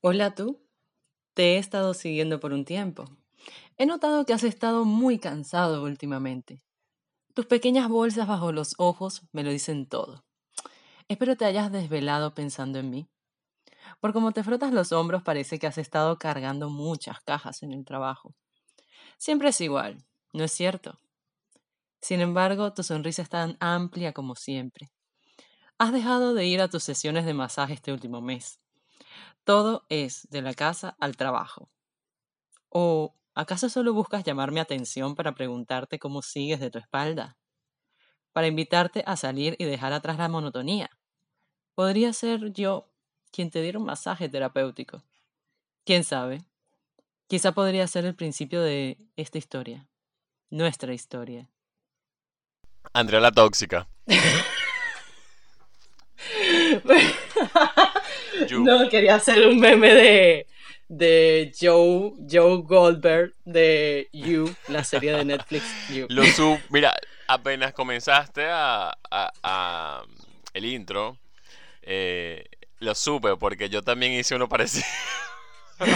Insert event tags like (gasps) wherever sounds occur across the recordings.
Hola tú. Te he estado siguiendo por un tiempo. He notado que has estado muy cansado últimamente. Tus pequeñas bolsas bajo los ojos me lo dicen todo. Espero te hayas desvelado pensando en mí. Por como te frotas los hombros parece que has estado cargando muchas cajas en el trabajo. Siempre es igual, ¿no es cierto? Sin embargo, tu sonrisa es tan amplia como siempre. Has dejado de ir a tus sesiones de masaje este último mes. Todo es de la casa al trabajo. ¿O acaso solo buscas llamar mi atención para preguntarte cómo sigues de tu espalda? Para invitarte a salir y dejar atrás la monotonía. Podría ser yo quien te diera un masaje terapéutico. ¿Quién sabe? Quizá podría ser el principio de esta historia. Nuestra historia. Andrea la tóxica. (laughs) (laughs) no, quería hacer un meme de, de Joe, Joe Goldberg de You, la serie de Netflix You. Lo sub, mira, apenas comenzaste a, a, el intro, eh, lo supe porque yo también hice uno parecido. (laughs)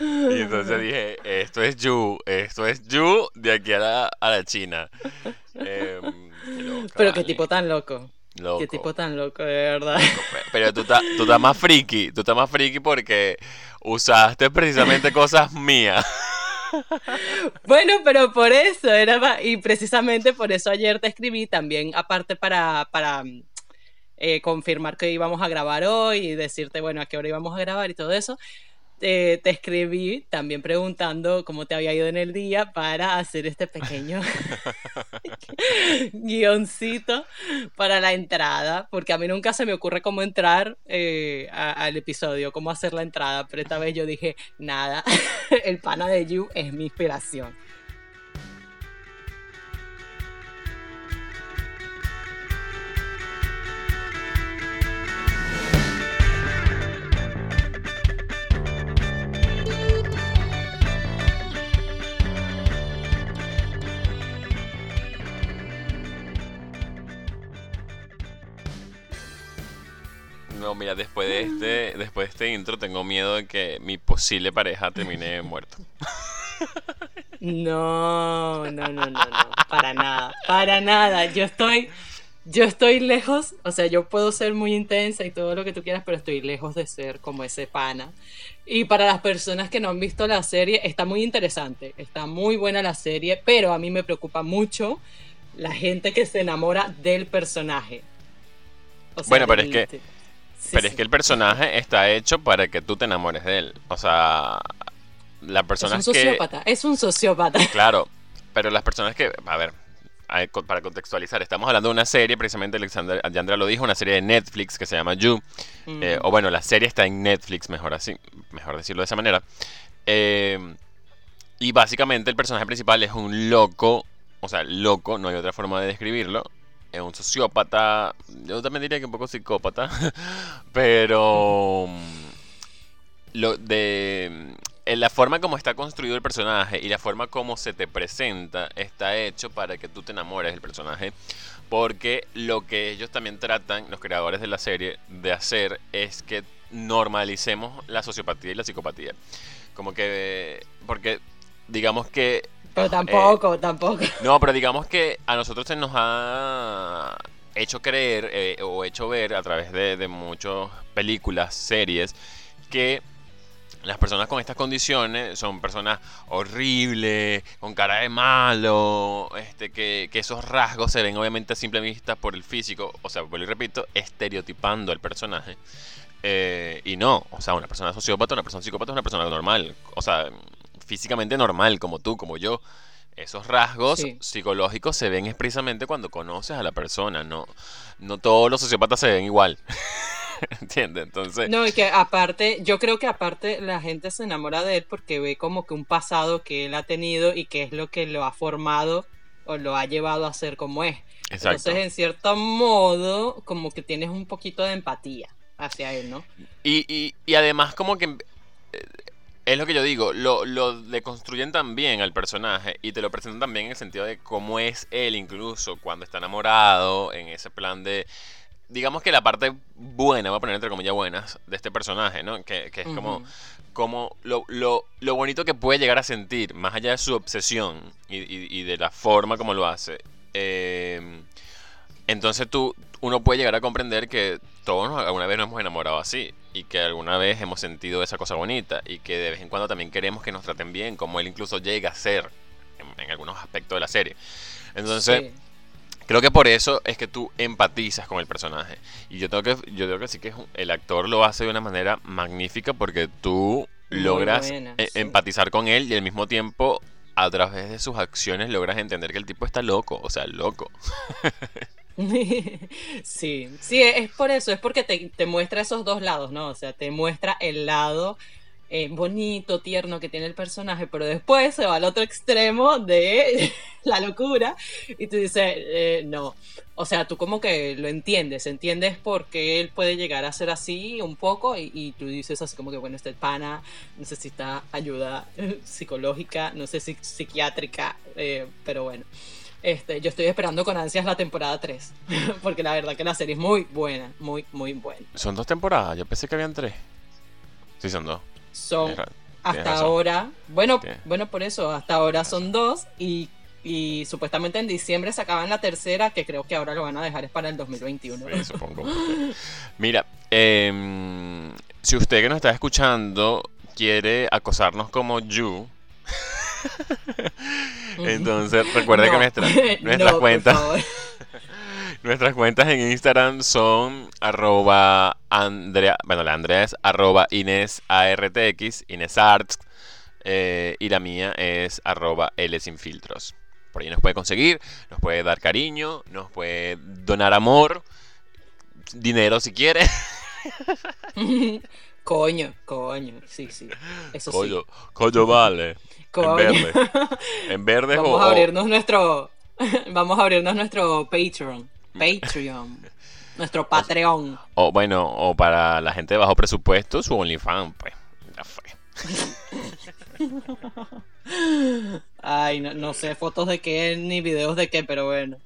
y entonces dije, esto es You, esto es You de aquí a la, a la China. Em, Pero qué tipo tan loco. Qué tipo tan loco, de verdad. pero tú estás, tú estás más friki, tú estás más friki porque usaste precisamente cosas mías. (laughs) Bueno, pero por eso era y precisamente por eso ayer te escribí también, aparte para, para eh, confirmar que íbamos a grabar hoy y decirte, bueno, a qué hora íbamos a grabar y todo eso te escribí también preguntando cómo te había ido en el día para hacer este pequeño (laughs) guioncito para la entrada, porque a mí nunca se me ocurre cómo entrar eh, al episodio, cómo hacer la entrada, pero esta vez yo dije, nada, (laughs) el pana de You es mi inspiración. Después de este, después de este intro tengo miedo de que mi posible pareja termine muerto. No, no, no, no, no, para nada, para nada. Yo estoy, yo estoy lejos, o sea, yo puedo ser muy intensa y todo lo que tú quieras, pero estoy lejos de ser como ese pana. Y para las personas que no han visto la serie, está muy interesante, está muy buena la serie, pero a mí me preocupa mucho la gente que se enamora del personaje. bueno, pero es que pero es que el personaje está hecho para que tú te enamores de él. O sea, la persona es un sociópata, es un sociópata. (laughs) Claro, pero las personas que, a ver, para contextualizar, estamos hablando de una serie, precisamente Alexander Yandra lo dijo, una serie de Netflix que se llama You. Mm. Eh, o bueno, la serie está en Netflix, mejor así, mejor decirlo de esa manera. Eh, y básicamente el personaje principal es un loco, o sea, loco, no hay otra forma de describirlo, es un sociópata, yo también diría que un poco psicópata, (laughs) pero mm, lo de en la forma como está construido el personaje y la forma como se te presenta está hecho para que tú te enamores del personaje. Porque lo que ellos también tratan, los creadores de la serie, de hacer es que normalicemos la sociopatía y la psicopatía. Como que, porque digamos que pero eh, tampoco, tampoco. No, pero digamos que a nosotros se nos ha hecho creer eh, o hecho ver a través de, de muchas películas, series, que las personas con estas condiciones son personas horribles, con cara de malo, este, que, que, esos rasgos se ven obviamente a simple vista por el físico, o sea, vuelvo y repito, estereotipando al personaje. Eh, y no, o sea, una persona sociópata, una persona psicópata es una persona normal. O sea, físicamente normal, como tú, como yo. Esos rasgos psicológicos se ven expresamente cuando conoces a la persona, no, no todos los sociópatas se ven igual. (laughs) ¿Entiendes? Entonces. No, y que aparte, yo creo que aparte la gente se enamora de él porque ve como que un pasado que él ha tenido y que es lo que lo ha formado o lo ha llevado a ser como es. Entonces, en cierto modo, como que tienes un poquito de empatía hacia él, ¿no? Y, y, y además, como que eh, es lo que yo digo, lo, lo deconstruyen también al personaje y te lo presentan también en el sentido de cómo es él incluso cuando está enamorado, en ese plan de digamos que la parte buena, voy a poner entre comillas buenas, de este personaje, ¿no? Que, que es como, como lo, lo, lo bonito que puede llegar a sentir, más allá de su obsesión y, y- y de la forma como lo hace. Eh, entonces tú, uno puede llegar a comprender que todos nos- alguna vez nos hemos enamorado así y que alguna vez hemos sentido esa cosa bonita y que de vez en cuando también queremos que nos traten bien, como él incluso llega a ser en, en algunos aspectos de la serie. Entonces, Sí. Creo que por eso es que tú empatizas con el personaje. Y yo tengo que, yo tengo que decir que el actor lo hace de una manera magnífica porque tú Muy logras buena, eh, sí. empatizar con él y al mismo tiempo a través de sus acciones logras entender que el tipo está loco, o sea, loco. (laughs) (laughs) Sí, sí, es por eso, es porque te, muestra esos dos lados, ¿no? O sea, te muestra el lado eh, bonito, tierno que tiene el personaje, pero después se va al otro extremo de (laughs) la locura y tú dices, eh, no. O sea, tú como que lo entiendes, entiendes por qué él puede llegar a ser así un poco y, y tú dices así como que, bueno, este pana necesita ayuda (laughs) psicológica, no sé si psiquiátrica, eh, pero bueno. Este, yo estoy esperando con ansias la temporada 3, (laughs) porque la verdad que la serie es muy buena, muy, muy buena. Son dos temporadas, yo pensé que habían tres. Sí, son dos. Son Tienes hasta ahora, bueno, Tienes- bueno por eso, hasta ahora son dos y, y supuestamente en diciembre sacaban la tercera, que creo que ahora lo van a dejar es para el 2021. Sí, supongo. porque- Mira, em, si usted que nos está escuchando quiere acosarnos como Yu, (laughs) entonces recuerde que No, nuestra- (laughs) no, nuestras cuentas (laughs) nuestras cuentas en Instagram son arroba Andrea, bueno la Andrea es arroba Inés ARTX, Inés Arts, eh, y la mía es arroba L sin filtros. Por ahí nos puede conseguir, nos puede dar cariño, nos puede donar amor, dinero si quiere. (laughs) coño, coño, sí, sí, eso Coño, coño vale. En verde. (laughs) En verde o- Vamos a abrirnos nuestro, (laughs) vamos a abrirnos nuestro Patreon, Patreon, nuestro Patreon. O bueno, o para la gente de bajo presupuesto, su OnlyFans, pues. (laughs) Ay, no, no sé fotos de qué ni videos de qué, pero bueno,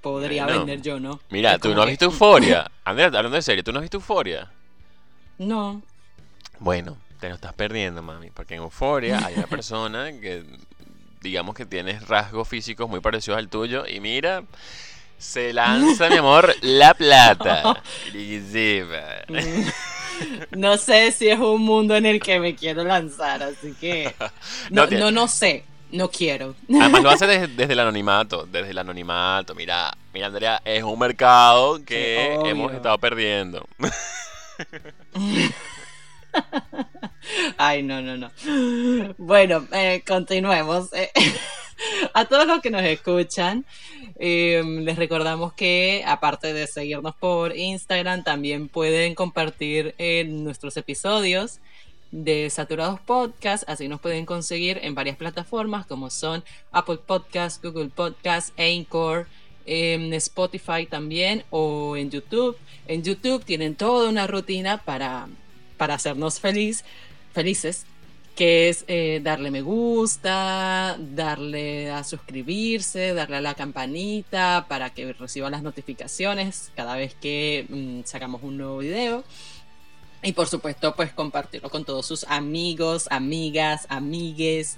podría vender yo, ¿no? Mira, tú no has visto Euforia. Andrea, hablando de serio, ¿tú no has visto Euforia? No. Bueno, te lo estás perdiendo, mami. Porque en Euforia hay una persona que, digamos que tiene rasgos físicos muy parecidos al tuyo. Y mira, se lanza, mi amor, la plata. (laughs) Va. No sé si es un mundo en el que me quiero lanzar, así que (laughs) No no, tiene- no, no sé, no quiero. Además lo hace (laughs) desde, desde el anonimato, desde el anonimato. Mira, mira Andrea, es un mercado que Sí, hemos estado perdiendo. (laughs) Ay, no, no, no. Bueno, eh, continuemos. Eh, (laughs) A todos los que nos escuchan, eh, les recordamos que aparte de seguirnos por Instagram, también pueden compartir nuestros episodios de Saturados Podcast, así nos pueden conseguir en varias plataformas como son Apple Podcast, Google Podcast, Anchor, en Spotify también o en YouTube. En YouTube tienen toda una rutina para, para hacernos feliz, felices, que es eh, darle me gusta, darle a suscribirse, darle a la campanita para que reciba las notificaciones cada vez que mm, sacamos un nuevo video. Y por supuesto, pues compartirlo con todos sus amigos, amigas, amigues,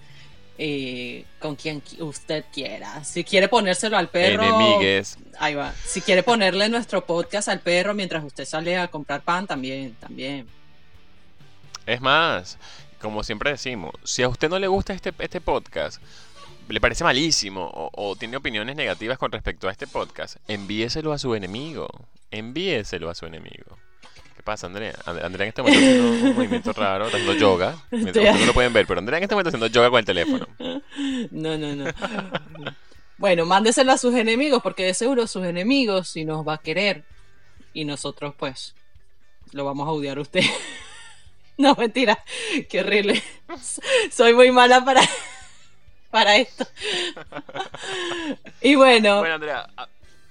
eh, con quien qui- usted quiera. Si quiere ponérselo al perro, Enemigues. ahí va. Si quiere ponerle nuestro podcast al perro mientras usted sale a comprar pan, también, también. Es más, como siempre decimos, si a usted no le gusta este, este podcast, le parece malísimo o, o tiene opiniones negativas con respecto a este podcast, envíeselo a su enemigo. Envíeselo a su enemigo. ¿Qué pasa, Andrea? And- Andrea en este momento haciendo un (laughs) movimiento raro, haciendo yoga. Ustedes no lo pueden ver, pero Andrea en este momento haciendo yoga con el teléfono. No, no, no. Bueno, mándeselo a sus enemigos, porque de seguro sus enemigos si nos va a querer. Y nosotros, pues, lo vamos a odiar a usted. (laughs) No, mentira. Qué horrible. (laughs) Soy muy mala para, (laughs) para esto. Y bueno, Andrea,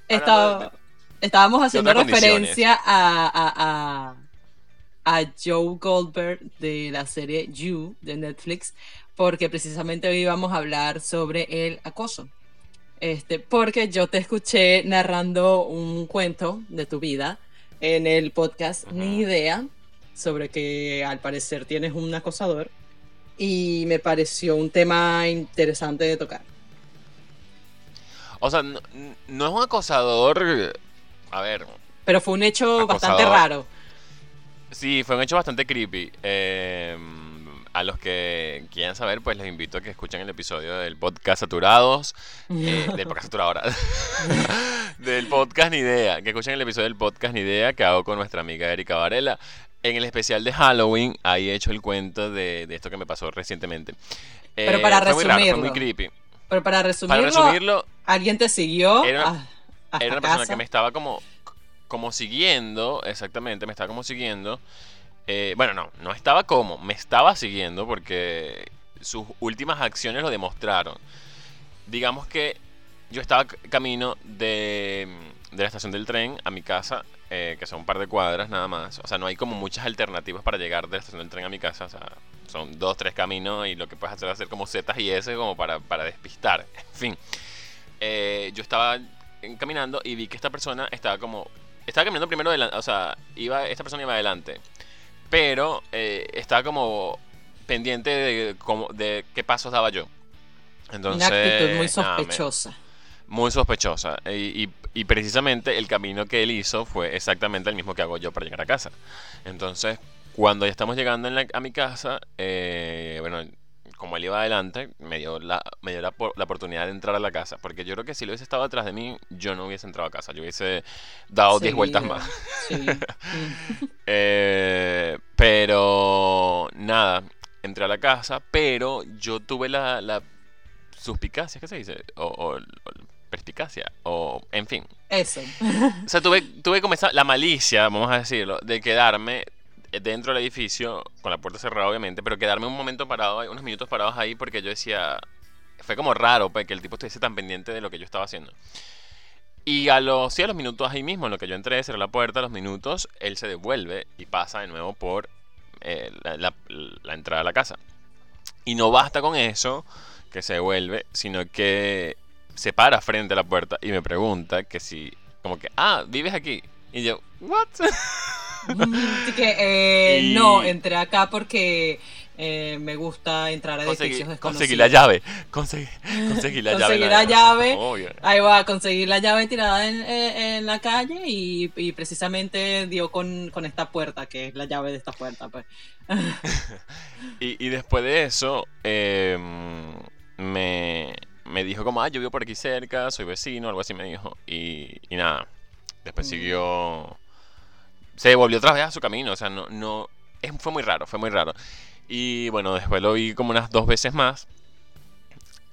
estaba- estábamos haciendo referencia a, a, a, a Joe Goldberg de la serie You de Netflix, porque precisamente hoy íbamos a hablar sobre el acoso. Este, porque yo te escuché narrando un cuento de tu vida en el podcast Ni Idea sobre que al parecer tienes un acosador y me pareció un tema interesante de tocar. O sea, no, es un acosador, a ver. Pero fue un hecho bastante raro. Sí, fue un hecho bastante creepy. Eh, a los que quieran saber, pues les invito a que escuchen el episodio del podcast Saturados. (laughs) Eh, del podcast Saturado ahora. (laughs) del podcast Ni Idea. Que escuchen el episodio del podcast Ni Idea que hago con nuestra amiga Erika Varela. En el especial de Halloween, ahí he hecho el cuento de, esto que me pasó recientemente. Pero para eh, resumirlo. Muy, raro, muy creepy. Pero para resumirlo, alguien te siguió. Era, era una persona que me estaba como, como siguiendo, exactamente, me estaba como siguiendo. Eh, bueno, no, no estaba como, me estaba siguiendo porque sus últimas acciones lo demostraron. Digamos que yo estaba camino de, de la estación del tren a mi casa, eh, que son un par de cuadras nada más. O sea, no hay como muchas alternativas para llegar de la estación del tren a mi casa. O sea, son dos, tres caminos y lo que puedes hacer es hacer como zetas y S como para, para despistar. (laughs) En fin, eh, yo estaba caminando y vi que esta persona estaba como... Estaba caminando primero, o sea, iba, esta persona iba adelante pero eh, estaba como pendiente de, de qué pasos daba yo. Entonces, Una actitud muy sospechosa. Muy sospechosa. Y, precisamente el camino que él hizo fue exactamente el mismo que hago yo para llegar a casa. Entonces, cuando ya estamos llegando a mi casa, eh, bueno, como él iba adelante, me dio, la, me dio la, oportunidad de entrar a la casa. Porque yo creo que si lo hubiese estado atrás de mí, yo no hubiese entrado a casa. Yo hubiese dado 10 vueltas más. (laughs) Eh, pero nada, entré a la casa, pero yo tuve la, la suspicacia, ¿qué se dice? O, perspicacia, o en fin. Eso. o sea, tuve, tuve como esa, la malicia, vamos a decirlo, de quedarme dentro del edificio, con la puerta cerrada obviamente, pero quedarme un momento parado, unos minutos parados ahí porque yo decía, fue como raro pues, que el tipo estuviese tan pendiente de lo que yo estaba haciendo. Y a los, sí, a los minutos ahí mismo, en lo que yo entré, cerré la puerta, a los minutos, él se devuelve y pasa de nuevo por eh, la, entrada a la casa. Y no basta con eso, que se devuelve, sino que se para frente a la puerta y me pregunta que si, como que, ah, vives aquí. Y yo, ¿what? (laughs) que, eh, No, entré acá porque eh, me gusta entrar a edificios desconocidos. Conseguí la llave. (laughs) Conseguí, la llave. Conseguí la llave. Ahí va, conseguir la llave tirada en, la calle y, precisamente dio con, esta puerta, que es la llave de esta puerta. Pues. (laughs) y, después de eso, em, me, dijo como, ah, yo vivo por aquí cerca, soy vecino, algo así me dijo. Y, nada, después mm. siguió se volvió otra vez a su camino. O sea, no, no. fue muy raro, fue muy raro. Y bueno, después lo vi como unas dos veces más.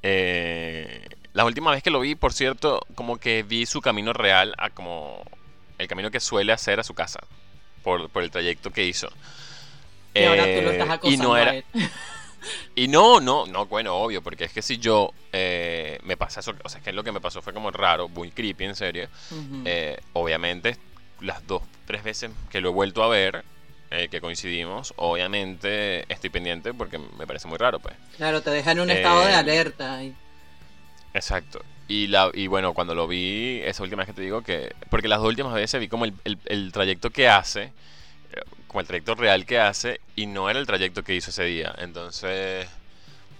Eh, la última vez que lo vi, por cierto, como que vi su camino real a como el camino que suele hacer a su casa. Por, el trayecto que hizo. Y ahora tú lo estás acosando y no era, Y no, no, no, bueno, obvio, porque es que si yo eh, me pasa eso, o sea, es que lo que me pasó fue como raro, muy creepy, en serio. Eh, obviamente las dos, tres veces que lo he vuelto a ver, eh, que coincidimos, obviamente estoy pendiente porque me parece muy raro, pues. Claro, te deja en un estado de alerta. Exacto. Y, la, y bueno, cuando lo vi, esa última vez que te digo que... Porque las dos últimas veces vi como el, el, trayecto que hace, como el trayecto real que hace, y no era el trayecto que hizo ese día. Entonces,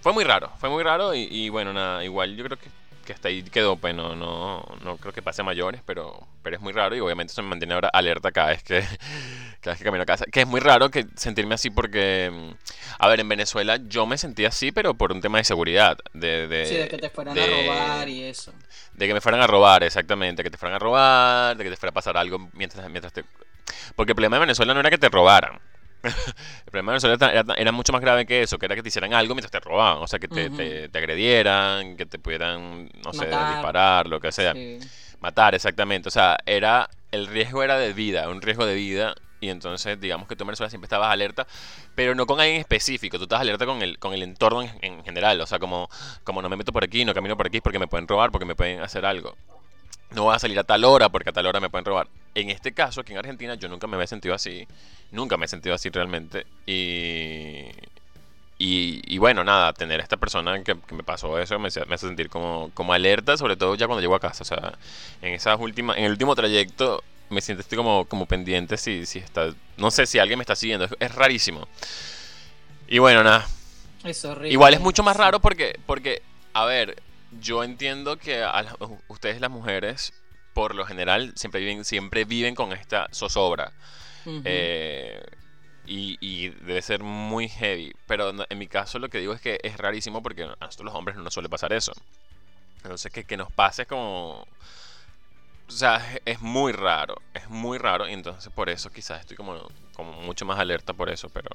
fue muy raro, fue muy raro y, y bueno, nada, igual yo creo que que hasta ahí quedó, pues no, no, creo que pase a mayores, pero, pero es muy raro y obviamente eso me mantiene ahora alerta cada vez que, (laughs) cada vez que camino a casa. Que es muy raro que sentirme así porque, mm, a ver, en Venezuela yo me sentía así, pero por un tema de seguridad. De, de sí, de que te fueran a robar y eso. De que me fueran a robar, exactamente, que te fueran a robar, de que te fuera a pasar algo mientras, mientras te... Porque el problema de Venezuela no era que te robaran (laughs) el problema de Venezuela era, mucho más grave que eso, que era que te hicieran algo mientras te robaban, o sea, que te, agredieran, que te pudieran, no sé, disparar, lo que sea. Matar, exactamente. O sea, era el riesgo era de vida, un riesgo de vida. Y entonces, digamos que tú en Venezuela siempre estabas alerta, pero no con alguien específico, tú estabas alerta con el, con el entorno en, general. O sea, como, como no me meto por aquí, no camino por aquí porque me pueden robar, porque me pueden hacer algo no voy a salir a tal hora porque a tal hora me pueden robar. En este caso, aquí en Argentina, yo nunca me había sentido así. Nunca me he sentido así realmente. Y, y, bueno, nada, tener a esta persona que, me pasó eso me, hace sentir como, como alerta, sobre todo ya cuando llego a casa. O sea, en esas últimas, en el último trayecto, me siento estoy como, como pendiente si, si está, no sé si alguien me está siguiendo, es, es rarísimo. Y bueno, nada, Es horrible. Igual es mucho más raro porque, porque a ver, yo entiendo que a ustedes las mujeres, por lo general, siempre viven, siempre viven con esta zozobra. Eh, y, y debe ser muy heavy. Pero en mi caso lo que digo es que es rarísimo porque a nosotros los hombres no nos suele pasar eso. Entonces que, que nos pase es como... O sea, es, es muy raro. Es muy raro. Y entonces por eso quizás estoy como, como mucho más alerta por eso. Pero,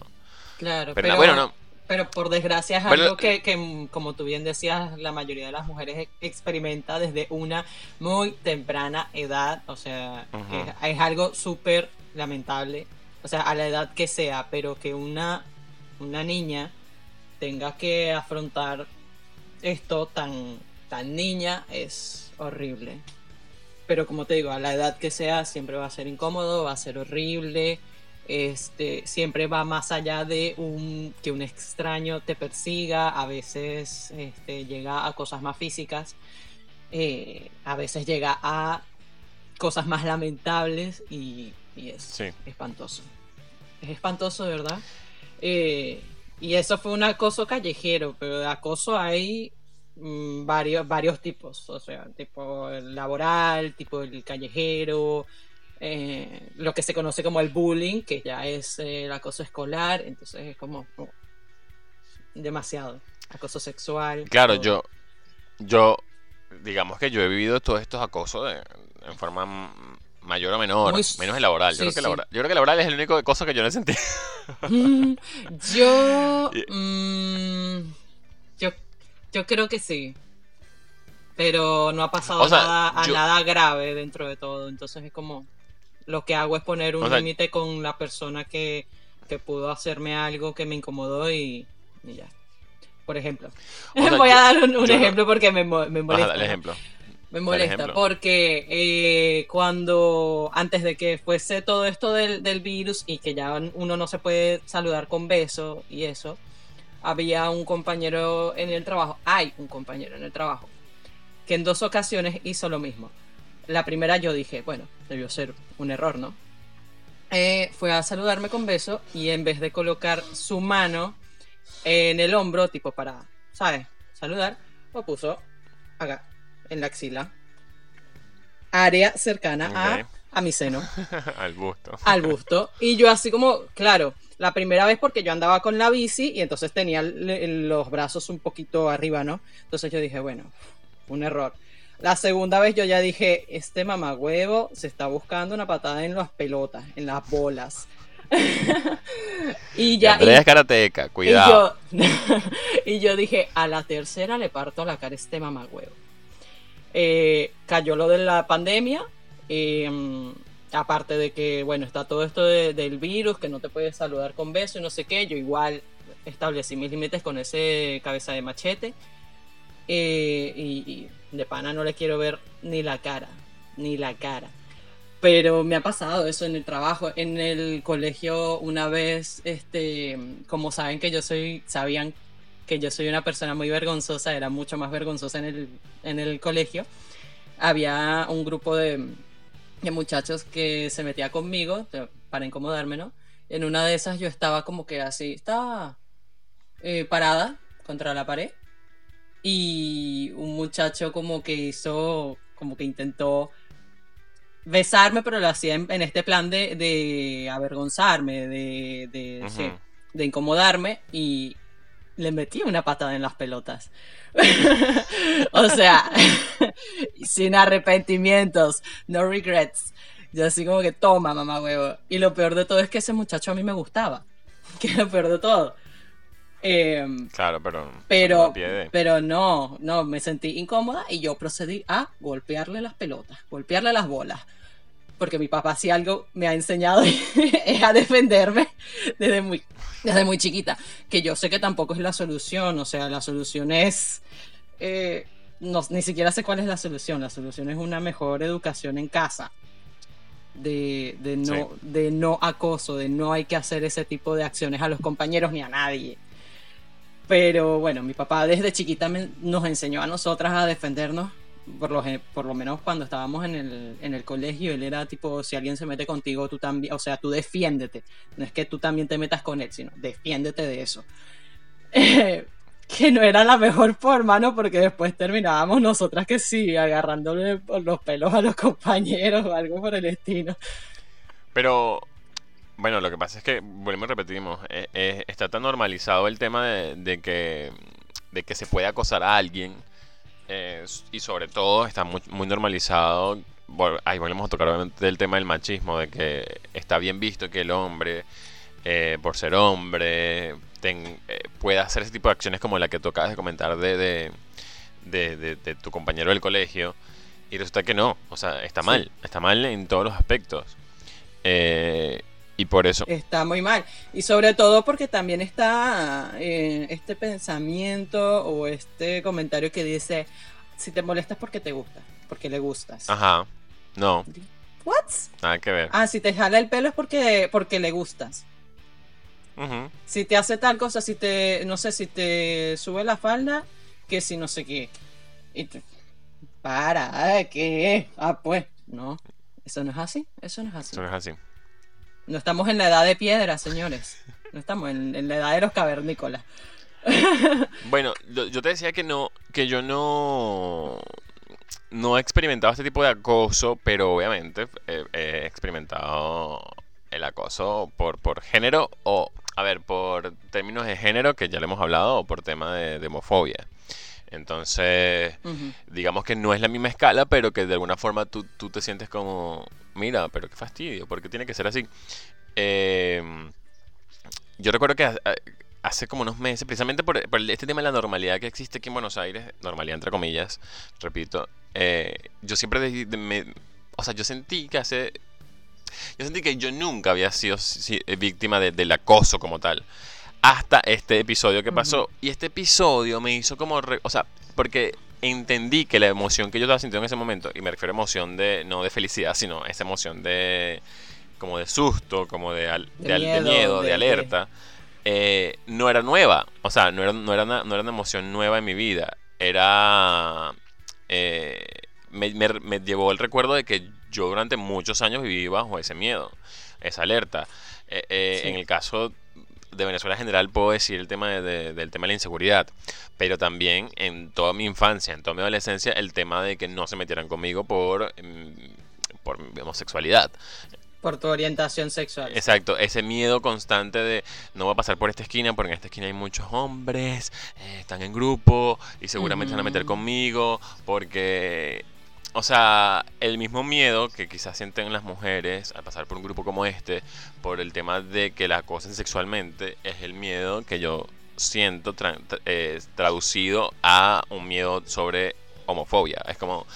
Claro, pero, pero, bueno, no. Pero por desgracia es algo que, que, como tú bien decías, la mayoría de las mujeres e- experimenta desde una muy temprana edad. O sea, es, es algo súper lamentable. O sea, a la edad que sea, pero que una, una niña tenga que afrontar esto tan, tan niña es horrible. Pero como te digo, a la edad que sea siempre va a ser incómodo, va a ser horrible. Este, siempre va más allá de un, que un extraño te persiga, a veces este, llega a cosas más físicas, eh, a veces llega a cosas más lamentables y, y es Sí. espantoso. Es espantoso, verdad. Eh, y eso fue un acoso callejero, pero de acoso hay mm, varios, varios tipos, o sea, tipo el laboral, tipo el callejero, eh, lo que se conoce como el bullying, que ya es eh, el acoso escolar, entonces es como oh, demasiado. Acoso sexual. Claro, todo. yo, yo, digamos que yo he vivido todos estos acosos de- en forma mayor o menor, Muy menos el laboral. Yo, creo que sí. laboral. yo creo que laboral es el único cosa que yo no he sentido. (laughs) Yo, Y- mm, yo, yo creo que sí. Pero no ha pasado O sea, nada, a yo- nada grave dentro de todo. Entonces es como lo que hago es poner un O sea, límite con la persona que, que pudo hacerme algo que me incomodó y, y ya. Por ejemplo. O sea, (laughs) Voy a dar un, un yo no- ejemplo porque me, me molesta. ¿no? ejemplo. Me molesta porque eh, cuando antes de que fuese todo esto del, del virus y que ya uno no se puede saludar con beso y eso, había un compañero en el trabajo, hay un compañero en el trabajo, que en dos ocasiones hizo lo mismo. La primera yo dije, bueno, debió ser un error, ¿no? Eh, fue a saludarme con beso y en vez de colocar su mano en el hombro, tipo para, ¿sabes? Saludar, lo puso acá, en la axila. Área cercana a, a mi seno, (laughs) Al gusto. al busto. Y yo así como, claro, la primera vez porque yo andaba con la bici y entonces tenía los brazos un poquito arriba, ¿no? Entonces yo dije, bueno, un error. La segunda vez yo ya dije, este mamagüevo se está buscando una patada en las pelotas, en las bolas. y ya... Andrea y- es karateca, cuidado. y yo, (laughs) y yo dije, a la tercera le parto la cara a este mamagüevo. Eh, cayó lo de la pandemia. eh, mm, aparte de que, bueno, está todo esto de- del virus, que no te puedes saludar con beso y no sé qué. Yo igual establecí mis límites con ese cabeza de machete. eh, y, y de pana no le quiero ver ni la cara, ni la cara. Pero me ha pasado eso en el trabajo, en el colegio una vez, este, como saben que yo soy, sabían que yo soy una persona muy vergonzosa, era mucho más vergonzosa en el, en el colegio. Había un grupo de, de muchachos que se metía conmigo para incomodarme, ¿no? En una de esas yo estaba como que así, estaba eh, parada contra la pared y un muchacho como que hizo, como que intentó besarme, pero lo hacía en, en este plan de, de avergonzarme, de, de, Ujú. sí, de incomodarme y le metí una patada en las pelotas. (laughs) o sea, (laughs) sin arrepentimientos, no regrets. Yo así como que toma, mamá huevo. Y lo peor de todo es que ese muchacho a mí me gustaba. (laughs) Que es lo peor de todo. Em, Claro, pero. pero, de- pero no, no, me sentí incómoda y yo procedí a golpearle las pelotas, golpearle las bolas. Porque mi papá si algo me ha enseñado (laughs) es a defenderme desde muy, desde muy chiquita. Que yo sé que tampoco es la solución, o sea, la solución es... eh, no, ni siquiera sé cuál es la solución, la solución es una mejor educación en casa. De, de no, Sí. de no acoso, de no hay que hacer ese tipo de acciones a los compañeros ni a nadie. Pero bueno, mi papá desde chiquita nos enseñó a nosotras a defendernos por lo, por lo menos cuando estábamos en el, en el colegio, él era tipo, si alguien se mete contigo, tú también, o sea, tú defiéndete. No es que tú también te metas con él, sino defiéndete de eso. (laughs) que no era la mejor forma, ¿no? Porque después terminábamos nosotras que sí, agarrándole por los pelos a los (laughs) compañeros o algo por el estilo. Pero, bueno, lo que pasa es que, volvemos y repetimos, eh, eh, está tan normalizado el tema de, que, de que se puede acosar a alguien eh, y sobre todo está muy, muy normalizado, ahí volvemos a tocar obviamente el tema del machismo, de que está bien visto que el hombre, por ser hombre, pueda hacer ese tipo de acciones como la que tú acabas de comentar de, de, tu compañero del colegio. Y resulta que no, o sea, está mal, está mal en todos los aspectos. Eh, y por eso. Está muy mal. Y sobre todo porque también está eh, este pensamiento o este comentario que dice, si te molestas porque te gusta, porque le gustas. Ajá. No. ¿What? Nada que ver. Ah, si te jala el pelo es porque, porque le gustas. Si te hace tal cosa, si te, no sé, si te sube la falda, que si no sé qué. Y para, ¿qué? Ah, pues, no. Eso no es así, eso no es así. Eso no es así. No estamos en la edad de piedra, señores. No estamos en, la edad de los cavernícolas. (laughs) bueno, yo te decía que no, que yo no, no he experimentado este tipo de acoso, pero obviamente he experimentado el acoso por, por género o, a ver, por términos de género que ya le hemos hablado o por tema de, homofobia. Entonces, digamos que no es la misma escala, pero que de alguna forma tú, tú te sientes como, mira, pero qué fastidio, ¿por qué tiene que ser así? Em, yo recuerdo que hace como unos meses, precisamente por, este tema de la normalidad que existe aquí en Buenos Aires, normalidad entre comillas, repito, eh, yo siempre me, o sea, yo sentí que hace, yo sentí que yo nunca había sido víctima del acoso como tal, hasta este episodio que pasó, y este episodio me hizo como, o sea, porque entendí que la emoción que yo estaba sintiendo en ese momento, y me refiero a emoción de, no de felicidad, sino esa emoción de, como de susto, como de, miedo, de, alerta, eh, no era nueva. O sea, no era, no, era una, no era una emoción nueva en mi vida. Era... Eh, me, me, llevó el recuerdo de que yo durante muchos años viví bajo ese miedo, esa alerta. Eh, en el caso de Venezuela en general puedo decir el tema del tema de la inseguridad, pero también en toda mi infancia, en toda mi adolescencia, el tema de que no se metieran conmigo por, mm, por homosexualidad. Por tu orientación sexual. Exacto, ese miedo constante de no voy a pasar por esta esquina porque en esta esquina hay muchos hombres, eh, están en grupo y seguramente se van a meter conmigo porque o sea, el mismo miedo que quizás sienten las mujeres al pasar por un grupo como este, por el tema de que la acosen sexualmente, es el miedo que yo siento eh, traducido a un miedo sobre homofobia. Es como,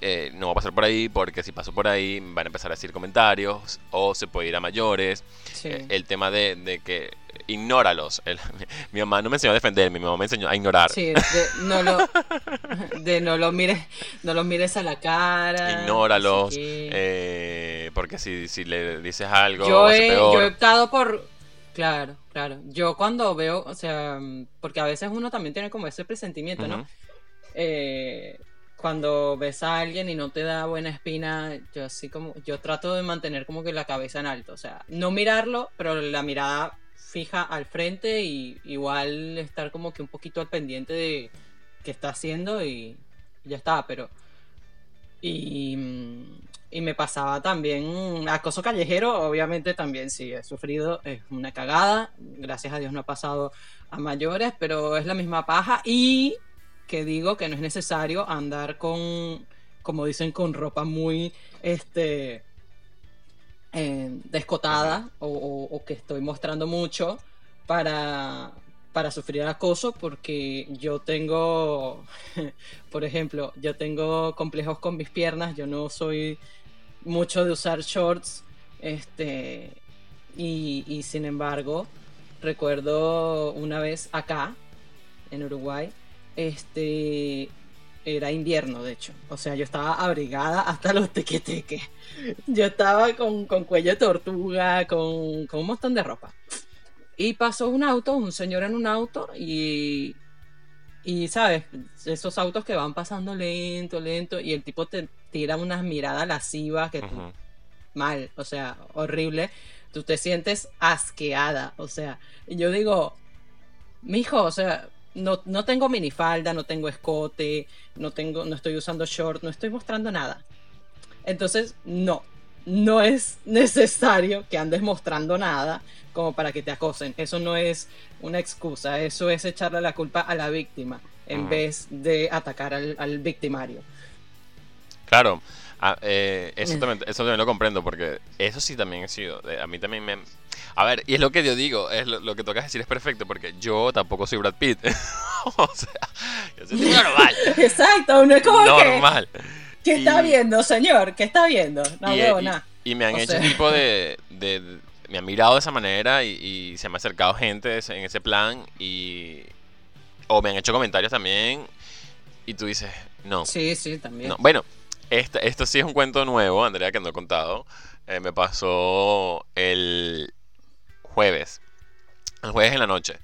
eh, no va a pasar por ahí porque si paso por ahí van a empezar a decir comentarios o se puede ir a mayores. Eh, el tema de, de que ignóralos. (laughs) mi, mamá no me enseñó a defenderme, mi mamá me enseñó a ignorar. Sí, de, no lo, de no lo mires, no los mires a la cara. Ignóralos, eh, porque si, si le dices algo, yo he, yo he optado por, claro, claro. Yo cuando veo, o sea, porque a veces uno también tiene como ese presentimiento, ¿no? Eh, cuando ves a alguien y no te da buena espina, yo así como, yo trato de mantener como que la cabeza en alto, o sea, no mirarlo, pero la mirada fija al frente y igual estar como que un poquito al pendiente de qué está haciendo y ya está, pero... Y, y me pasaba también acoso callejero, obviamente también sí, he sufrido, es una cagada, gracias a Dios no ha pasado a mayores, pero es la misma paja y que digo que no es necesario andar con, como dicen, con ropa muy este, eh, descotada o, que estoy mostrando mucho para, para sufrir acoso porque yo tengo, (laughs) por ejemplo, yo tengo complejos con mis piernas, yo no soy mucho de usar shorts, este, y, y sin embargo, recuerdo una vez acá, en Uruguay, este, era invierno, de hecho. O sea, yo estaba abrigada hasta los tequeteques. Yo estaba con, cuello de tortuga, con, con, un montón de ropa. Y pasó un auto, un señor en un auto, y, Y, ¿sabes? Esos autos que van pasando lento, lento, y el tipo te tira unas miradas lascivas que Ujú. mal, o sea, horrible. Tú te sientes asqueada, o sea, y yo digo, mijo, o sea, no, no tengo minifalda, no tengo escote, no tengo, no estoy usando short, no estoy mostrando nada. Entonces, no, no es necesario que andes mostrando nada como para que te acosen. Eso no es una excusa, eso es echarle la culpa a la víctima en vez de atacar al, al victimario. Claro, ah, eh, eso, también, eso también lo comprendo, porque eso sí también he sido. eh, A mí también me. A ver, y es lo que yo digo, es lo, lo que tocas decir es perfecto, porque yo tampoco soy Brad Pitt. (laughs) o sea, yo soy normal. (laughs) Exacto, no es como que... normal. ¿Qué está Y- viendo, señor? ¿Qué está viendo? No, y, y- nada. y me han O hecho sea. tipo de, de- de- Me han mirado de esa manera y, se me ha acercado gente en ese plan y. O me han hecho comentarios también y tú dices, no. Sí, sí, también. No, bueno, esta- esto sí es un cuento nuevo, Andrea, que no he contado. Eh, me pasó el jueves. El jueves en la noche.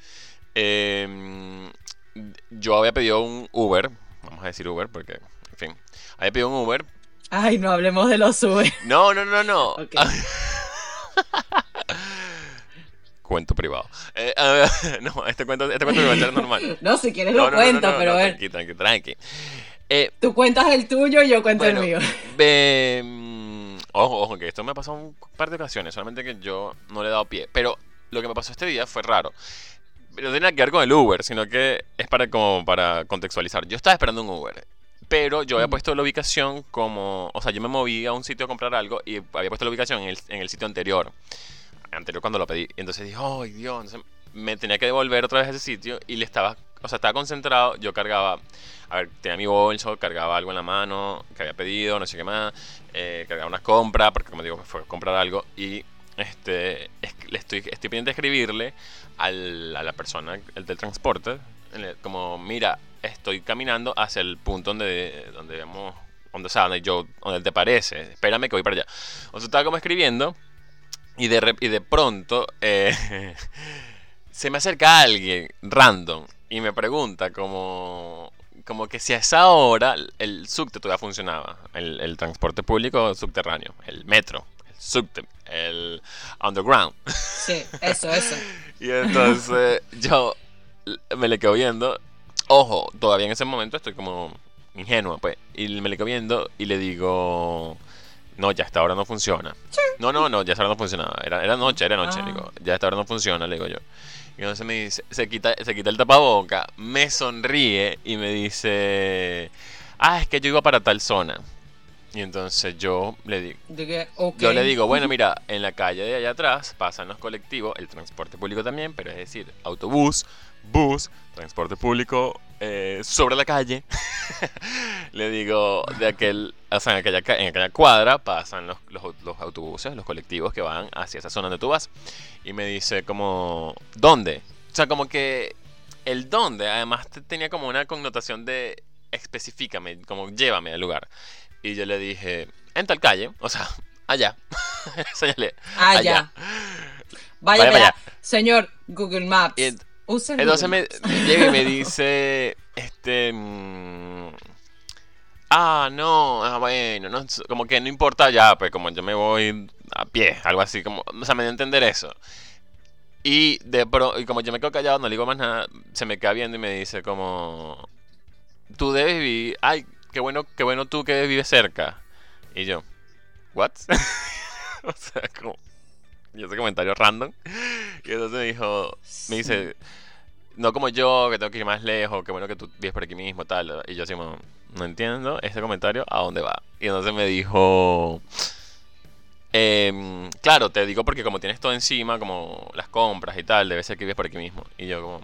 Em, yo había pedido un Uber. Vamos a decir Uber porque, en fin. Había pedido un Uber. Ay, no hablemos de los sube. No, no, no, no. Cuento privado. Eh, no, este cuento, este cuento a echar normal. No, si quieres No, lo no, cuento, no, pero a ver, tranqui, tranqui, tranqui. Eh, tú cuentas el tuyo y yo cuento Bueno, el mío. (laughs) Mm, ojo, ojo, que esto me ha pasado un par de ocasiones, solamente que yo no le he dado pie. Pero lo que me pasó este día fue raro. No tiene nada que ver con el Uber, sino que es para como para contextualizar. Yo estaba esperando un Uber, pero yo había puesto la ubicación como, o sea, yo me moví a un sitio a comprar algo y había puesto la ubicación en el, en el sitio anterior, anterior cuando lo pedí. Entonces dije, ¡ay Dios! Entonces me tenía que devolver otra vez a ese sitio y le estaba, o sea, estaba concentrado. Yo cargaba, a ver, tenía mi bolso, cargaba algo en la mano que había pedido, no sé qué más, eh, cargaba unas compras, porque como digo, fue a comprar algo y este, es- le estoy, estoy pendiente de escribirle a la persona, el del transporte, como, mira, estoy caminando hacia el punto donde, donde donde, o sea, donde yo, donde te parece, espérame que voy para allá. O sea, estaba como escribiendo y de, y de pronto eh, (laughs) se me acerca alguien random y me pregunta como, como que si a esa hora el subte todavía funcionaba, el, el transporte público subterráneo, el metro, el subte, el underground. Sí, eso, eso. (laughs) Y entonces yo me le quedo viendo. Ojo, todavía en ese momento estoy como ingenuo, pues. Y me le quedo viendo y le digo, no, ya hasta ahora no funciona. No, no, no, ya hasta ahora no funcionaba. Era, era noche, era noche. Ah. Digo, ya hasta ahora no funciona, le digo yo. Y entonces me dice, se quita, se quita el tapaboca, me sonríe y me dice, ah, es que yo iba para tal zona. Y entonces yo le digo, yo le digo, bueno, mira, en la calle de allá atrás pasan los colectivos, el transporte público también, pero es decir, autobús, bus, transporte público eh, sobre la calle. (laughs) le digo, de aquel, o sea, en aquella, en aquella cuadra pasan los, los, los autobuses, los colectivos que van hacia esa zona donde tú vas. Y me dice como, ¿dónde? O sea, como que el dónde además te- tenía como una connotación de especifícame, como llévame al lugar. Y yo le dije, en tal calle, o sea, allá. (laughs) Allá. ya. Vaya, Vaya allá. Señor Google Maps. Y Entonces me, llega y me (laughs) dice, este, mm, ah, no, ah, bueno, no, como que no importa ya, pues como yo me voy a pie, algo así, como, o sea, me dio a entender eso. Y de pro- y como yo me quedo callado, no le digo más nada, se me queda viendo y me dice como, tú debes vivir, ay, qué bueno, qué bueno tú que vives cerca. Y yo, what? (laughs) o sea, como, (laughs) y ese comentario random. Y entonces me dijo, me dice, no como yo, que tengo que ir más lejos, qué bueno que tú vives por aquí mismo, tal. Y yo así como, no entiendo ese comentario, ¿a dónde va? Y entonces me dijo, em, claro, te digo porque como tienes todo encima, como las compras y tal, debe ser que vives por aquí mismo. Y yo como,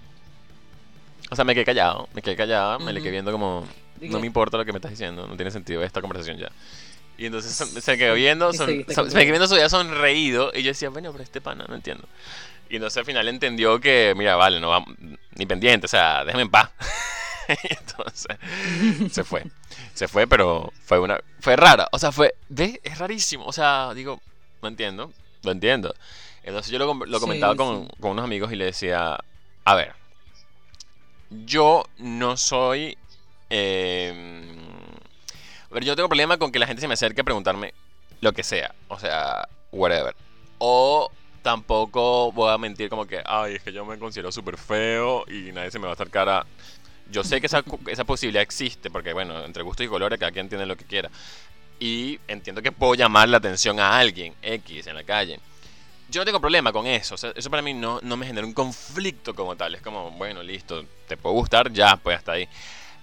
o sea, me quedé callado, me quedé callado, me le quedé viendo como, no me importa lo que me estás diciendo, no tiene sentido esta conversación ya. Y entonces se, quedó viendo, son- se me quedó viendo, se sonreído. Y yo decía, bueno, pero este pana, no entiendo. Y entonces al final entendió que, mira, vale, no va ni pendiente, o sea, déjame en paz. (laughs) y entonces se fue. Se fue, pero fue una. Fue rara. O sea, fue. ¿Ves? Es rarísimo. O sea, digo, no entiendo. Lo entiendo. Entonces yo lo, Sí, comentaba con, sí. con unos amigos y le decía, a ver. yo no soy... eh, a ver, yo no tengo problema con que la gente se me acerque a preguntarme lo que sea. O sea, whatever. O tampoco voy a mentir como que, ay, es que yo me considero súper feo y nadie se me va a acercar a... Yo sé que esa, esa posibilidad existe, porque bueno, entre gustos y colores cada quien tiene lo que quiera. Y entiendo que puedo llamar la atención a alguien, X, en la calle. Yo no tengo problema con eso. O sea, eso para mí no, no me genera un conflicto como tal. Es como, bueno, listo, te puede gustar, ya, pues hasta ahí.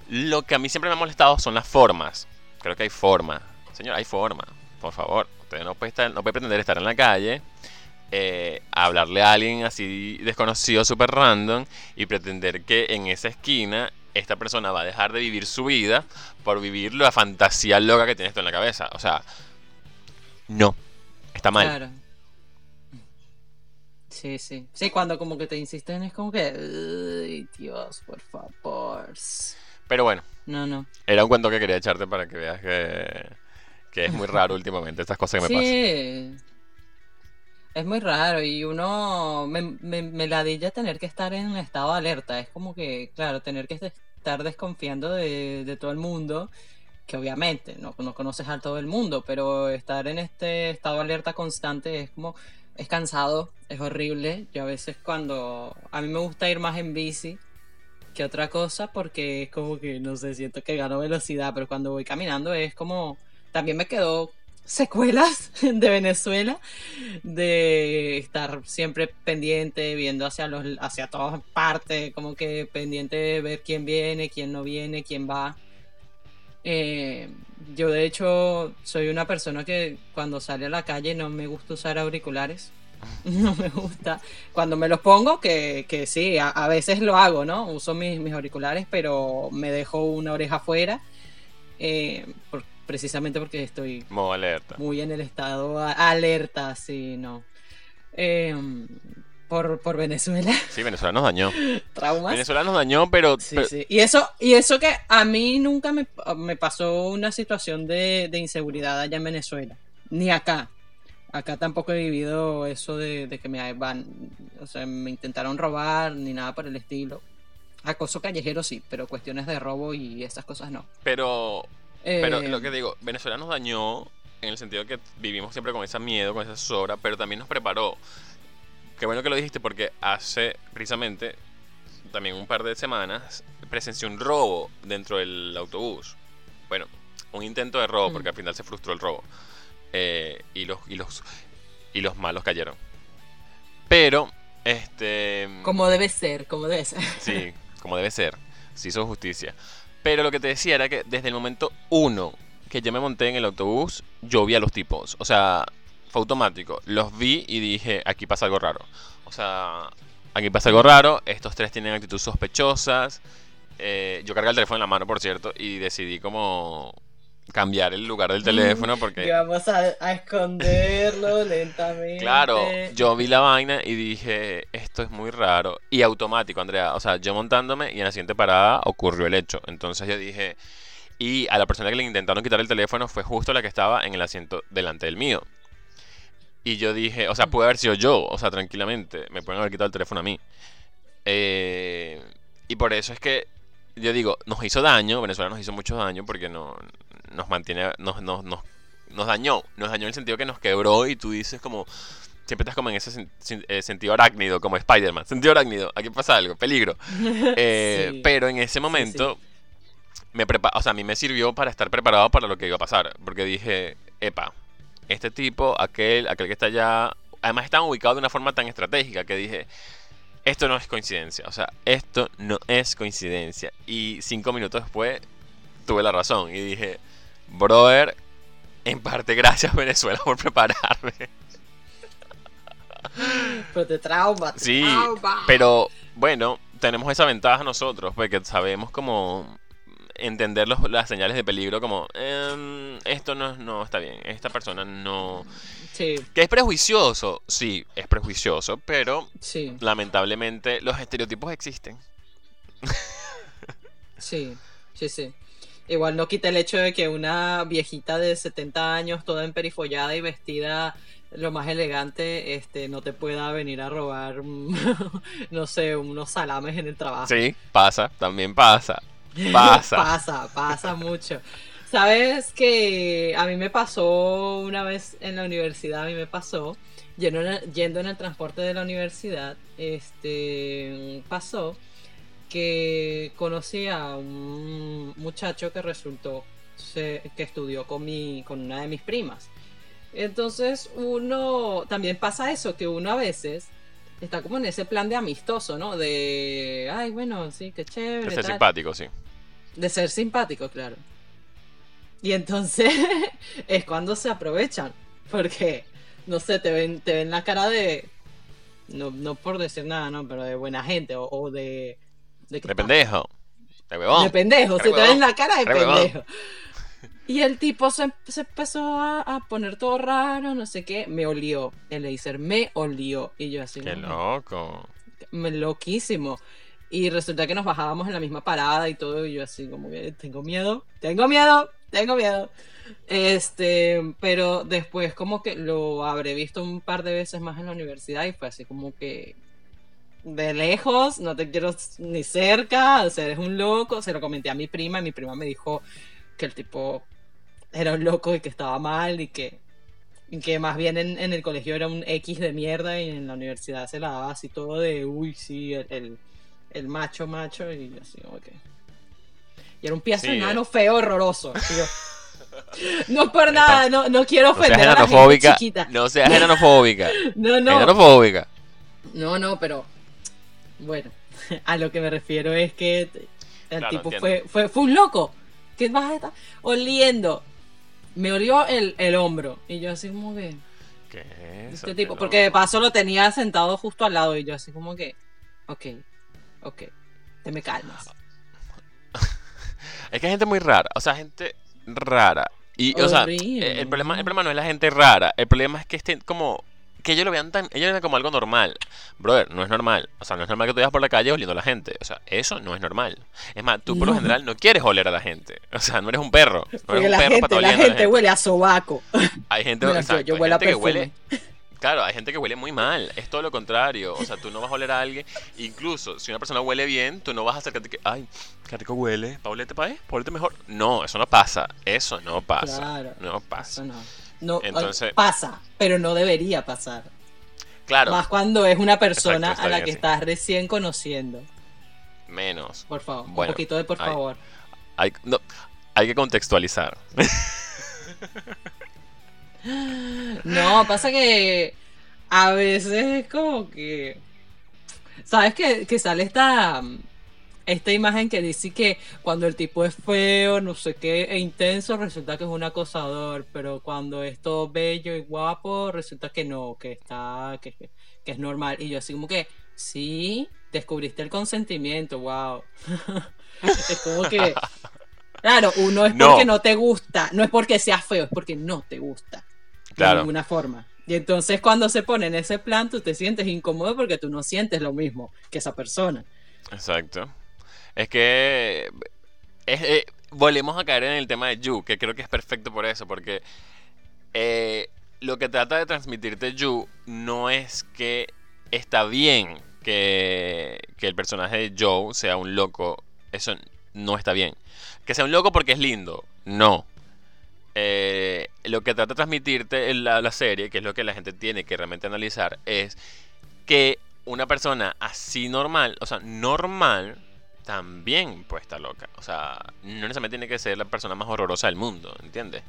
Lo que a mí siempre me ha molestado son las formas. Creo que hay forma. Señor, hay forma. Por favor, usted no puede, estar, no puede pretender estar en la calle, eh, hablarle a alguien así desconocido, súper random, y pretender que en esa esquina esta persona va a dejar de vivir su vida por vivir la fantasía loca que tiene esto en la cabeza. O sea, no. Está mal. Claro. Sí, sí. Sí, cuando como que te insisten es como que... Dios, por favor. Pero bueno, No, no. era un cuento que quería echarte para que veas que, que es muy raro últimamente estas cosas que me pasan. Sí. Es muy raro y uno me, me, me ladilla tener que estar en estado de alerta. Es como que, claro, tener que estar desconfiando de, de todo el mundo, que obviamente no, no conoces a todo el mundo, pero estar en este estado de alerta constante es como, es cansado, es horrible. Yo a veces cuando, a mí me gusta ir más en bici que otra cosa porque es como que, no sé, siento que gano velocidad, pero cuando voy caminando es como, también me quedó secuelas (laughs) de Venezuela de estar siempre pendiente viendo hacia los hacia todas partes como que pendiente de ver quién viene quién no viene quién va. Eh, yo de hecho soy una persona que cuando sale a la calle no me gusta usar auriculares (laughs) no me gusta cuando me los pongo que, que sí a, a veces lo hago no uso mis, mis auriculares pero me dejo una oreja afuera eh, por- precisamente porque estoy Modo alerta. muy en el estado a- alerta, sí, no. Eh, por, por Venezuela, (laughs) Sí, Venezuela nos dañó. traumas. Venezuela nos dañó, pero, Sí, pero- sí. Y eso, y eso que a mí nunca me, me pasó una situación de, de inseguridad allá en Venezuela, ni acá. Acá tampoco he vivido eso de, de que me van, o sea, me intentaron robar, ni nada por el estilo. Acoso callejero sí, pero cuestiones de robo y esas cosas no. pero Pero Eh, lo que digo, Venezuela nos dañó en el sentido que vivimos siempre con ese miedo, con esa sobra, pero también nos preparó. Qué bueno que lo dijiste porque hace precisamente también un par de semanas presencié un robo dentro del autobús. Bueno, un intento de robo Mm. porque al final se frustró el robo. Eh, y, los, y, los, y los malos cayeron. Pero, este... Como debe ser, como debe ser. (laughs) Sí, como debe ser. Se hizo justicia. Pero lo que te decía era que desde el momento uno que yo me monté en el autobús, yo vi a los tipos. O sea, fue automático. Los vi y dije, aquí pasa algo raro. O sea, aquí pasa algo raro. Estos tres tienen actitudes sospechosas. Eh, yo cargué el teléfono en la mano, por cierto, y decidí como cambiar el lugar del teléfono porque... Y vamos a, a esconderlo (laughs) lentamente. Claro, yo vi la vaina y dije, esto es muy raro. Y automático, Andrea. O sea, yo montándome y en la siguiente parada ocurrió el hecho. Entonces yo dije, y a la persona que le intentaron quitar el teléfono fue justo la que estaba en el asiento delante del mío. Y yo dije, o sea, puede haber sido yo, o sea, tranquilamente. Me pueden haber quitado el teléfono a mí. Eh, y por eso es que yo digo, nos hizo daño, Venezuela nos hizo mucho daño porque no, nos mantiene, nos, nos, nos, nos dañó, nos dañó en el sentido que nos quebró y tú dices como, siempre estás como en ese sen- eh, sentido arácnido, como Spider-Man, sentido arácnido, aquí pasa algo, peligro. (laughs) Eh, Sí. Pero en ese momento, me prepa o sea, a mí me sirvió para estar preparado para lo que iba a pasar, porque dije, epa, este tipo, aquel, aquel que está allá, además estaban ubicados de una forma tan estratégica que dije, esto no es coincidencia, o sea, esto no es coincidencia. Y cinco minutos después tuve la razón y dije, brother, en parte gracias Venezuela por prepararme. Pero te trauma, te Sí, trauma. pero bueno, tenemos esa ventaja nosotros, porque sabemos como entender los- las señales de peligro como "Em, esto no, no está bien, esta persona no... Sí, Que es prejuicioso, sí, es prejuicioso, pero sí, lamentablemente los estereotipos existen. sí, sí, sí. Igual no quita el hecho de que una viejita de 70 años, toda emperifollada y vestida lo más elegante, este, no te pueda venir a robar, (laughs) no sé, unos salames en el trabajo. Sí, pasa, también pasa. Pasa. (laughs) pasa, pasa mucho. Sabes que a mí me pasó una vez en la universidad, a mí me pasó, yendo en el, yendo en el transporte de la universidad, este, pasó que conocí a un muchacho que resultó que estudió con, mi, con una de mis primas. Entonces uno, también pasa eso, que uno a veces está como en ese plan de amistoso, ¿no? De, ay, bueno, sí, qué chévere. De ser simpático, sí. De ser simpático, claro. Y entonces (laughs) es cuando se aprovechan, porque, no sé, te ven, te ven la cara de, no, no por decir nada, ¿no? Pero de buena gente o, de... De, pendejo. De huevón. De pendejo, se te ven la cara de pendejo. (laughs) Y el tipo se, empezó a, poner todo raro, no sé qué. Me olió. El laser me olió. Y yo así. Qué loco. Loquísimo. Y resulta que nos bajábamos en la misma parada y todo. Y yo así como que tengo miedo, tengo miedo, tengo miedo. Este, pero después como que lo habré visto un par de veces más en la universidad y fue así como que de lejos, no te quiero ni cerca, o sea, eres un loco. Se lo comenté a mi prima y mi prima me dijo que el tipo era un loco y que estaba mal y que, que más bien en, el colegio era un X de mierda y en la universidad se la daba así todo de, uy, sí, el, el, macho, macho y así, ok. Y era un piazo enano feo, horroroso. no por nada, no, no quiero ofender a la gente chiquita. No seas enanofóbica. (laughs) no, no. Enanofóbica. No, no, pero bueno, (laughs) a lo que me refiero es que el tipo fue, fue, fue un loco. ¿Qué vas a estar oliendo? me olió el, el hombro. Y yo así como que... ¿Qué es Este tipo, porque de paso lo tenía sentado justo al lado y yo así como que... Ok, ok, te me calmas. (laughs) es que hay gente muy rara, o sea, gente rara. Y, o sea, el problema, el problema no es la gente rara, el problema es que estén como que ellos lo vean tan, ellos lo vean como algo normal. Brother, no es normal. O sea, no es normal que tú vayas por la calle oliendo a la gente. O sea, eso no es normal. Es más, tú por lo general no quieres oler a la gente. O sea, no eres un perro. No eres un la perro gente, para la, gente la gente huele a sobaco. Hay gente, yo, huele a. Claro, hay gente que huele muy mal. Es todo lo contrario. O sea, tú no vas a oler a alguien. Incluso si una persona huele bien, tú no vas a acercarte que, ay, qué rico huele. Paulete, pa' Paulete mejor. No, eso no pasa. Eso no pasa. Claro, no pasa. no. No, pasa, pero no debería pasar. Claro. Más cuando es una persona a la que estás recién conociendo. Menos. Por favor, un poquito de por favor. Hay, no, hay que contextualizar. (laughs) no, pasa que a veces es como que... ¿Sabes que, que sale esta esta imagen que dice que cuando el tipo es feo, no sé qué, e intenso, resulta que es un acosador, pero cuando es todo bello y guapo, resulta que no, que está, que, que es normal. Y yo así como que, sí, descubriste el consentimiento, wow. (laughs) es como que, claro, uno es porque no te gusta, no es porque seas feo, es porque no te gusta. De ninguna forma. Y entonces cuando se pone en ese plan, tú te sientes incómodo porque tú no sientes lo mismo que esa persona. Exacto. Es que eh, volvemos a caer en el tema de Yu, que creo que es perfecto por eso, porque eh, lo que trata de transmitirte Yu no es que está bien que, el personaje de Joe sea un loco, eso no está bien. Que sea un loco porque es lindo, no. Eh, lo que trata de transmitirte en la, la serie, que es lo que la gente tiene que realmente analizar, es que una persona así normal, o sea, normal, también puede estar loca. O sea, no necesariamente tiene que ser la persona más horrorosa del mundo, ¿entiendes?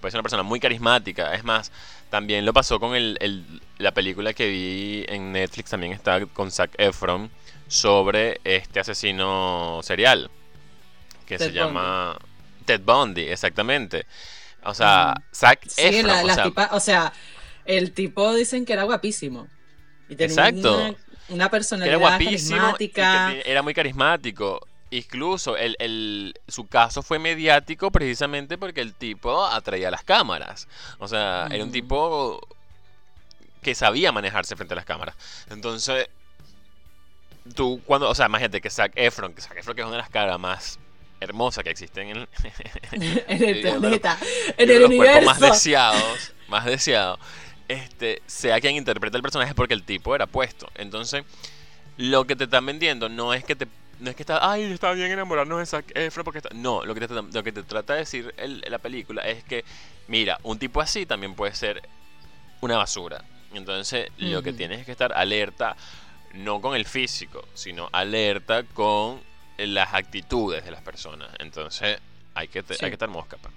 Puede ser una persona muy carismática. Es más, también lo pasó con el, la película que vi en Netflix, también está con Zac Efron, sobre este asesino serial, que se llama Ted Bundy, exactamente. O sea, mm. Zac Efron. o, sea, o sea, el tipo dicen que era guapísimo. Exacto una personalidad carismática. era muy carismático. Incluso el, su caso fue mediático precisamente porque el tipo atraía las cámaras. O sea, era un mm. tipo que sabía manejarse frente a las cámaras. Entonces, tú cuando, o sea, imagínate que Zac Efron, que Zac Efron que es una de las caras más hermosa que existe (laughs) en el, en el los- planeta, en el los cuerpos más universo. deseados, más deseados, este, sea quien interpreta el personaje porque el tipo era puesto. Entonces, lo que te están vendiendo no es que te no es que está, ay, está bien enamorarnos de Zac Efron porque está... No, lo que te, lo que te trata de decir el- la película es que, mira, un tipo así también puede ser una basura. Entonces, lo que tienes es que estar alerta, no con el físico, sino alerta con las actitudes de las personas. Entonces, hay que, te- Sí. hay que estar mosca, pa.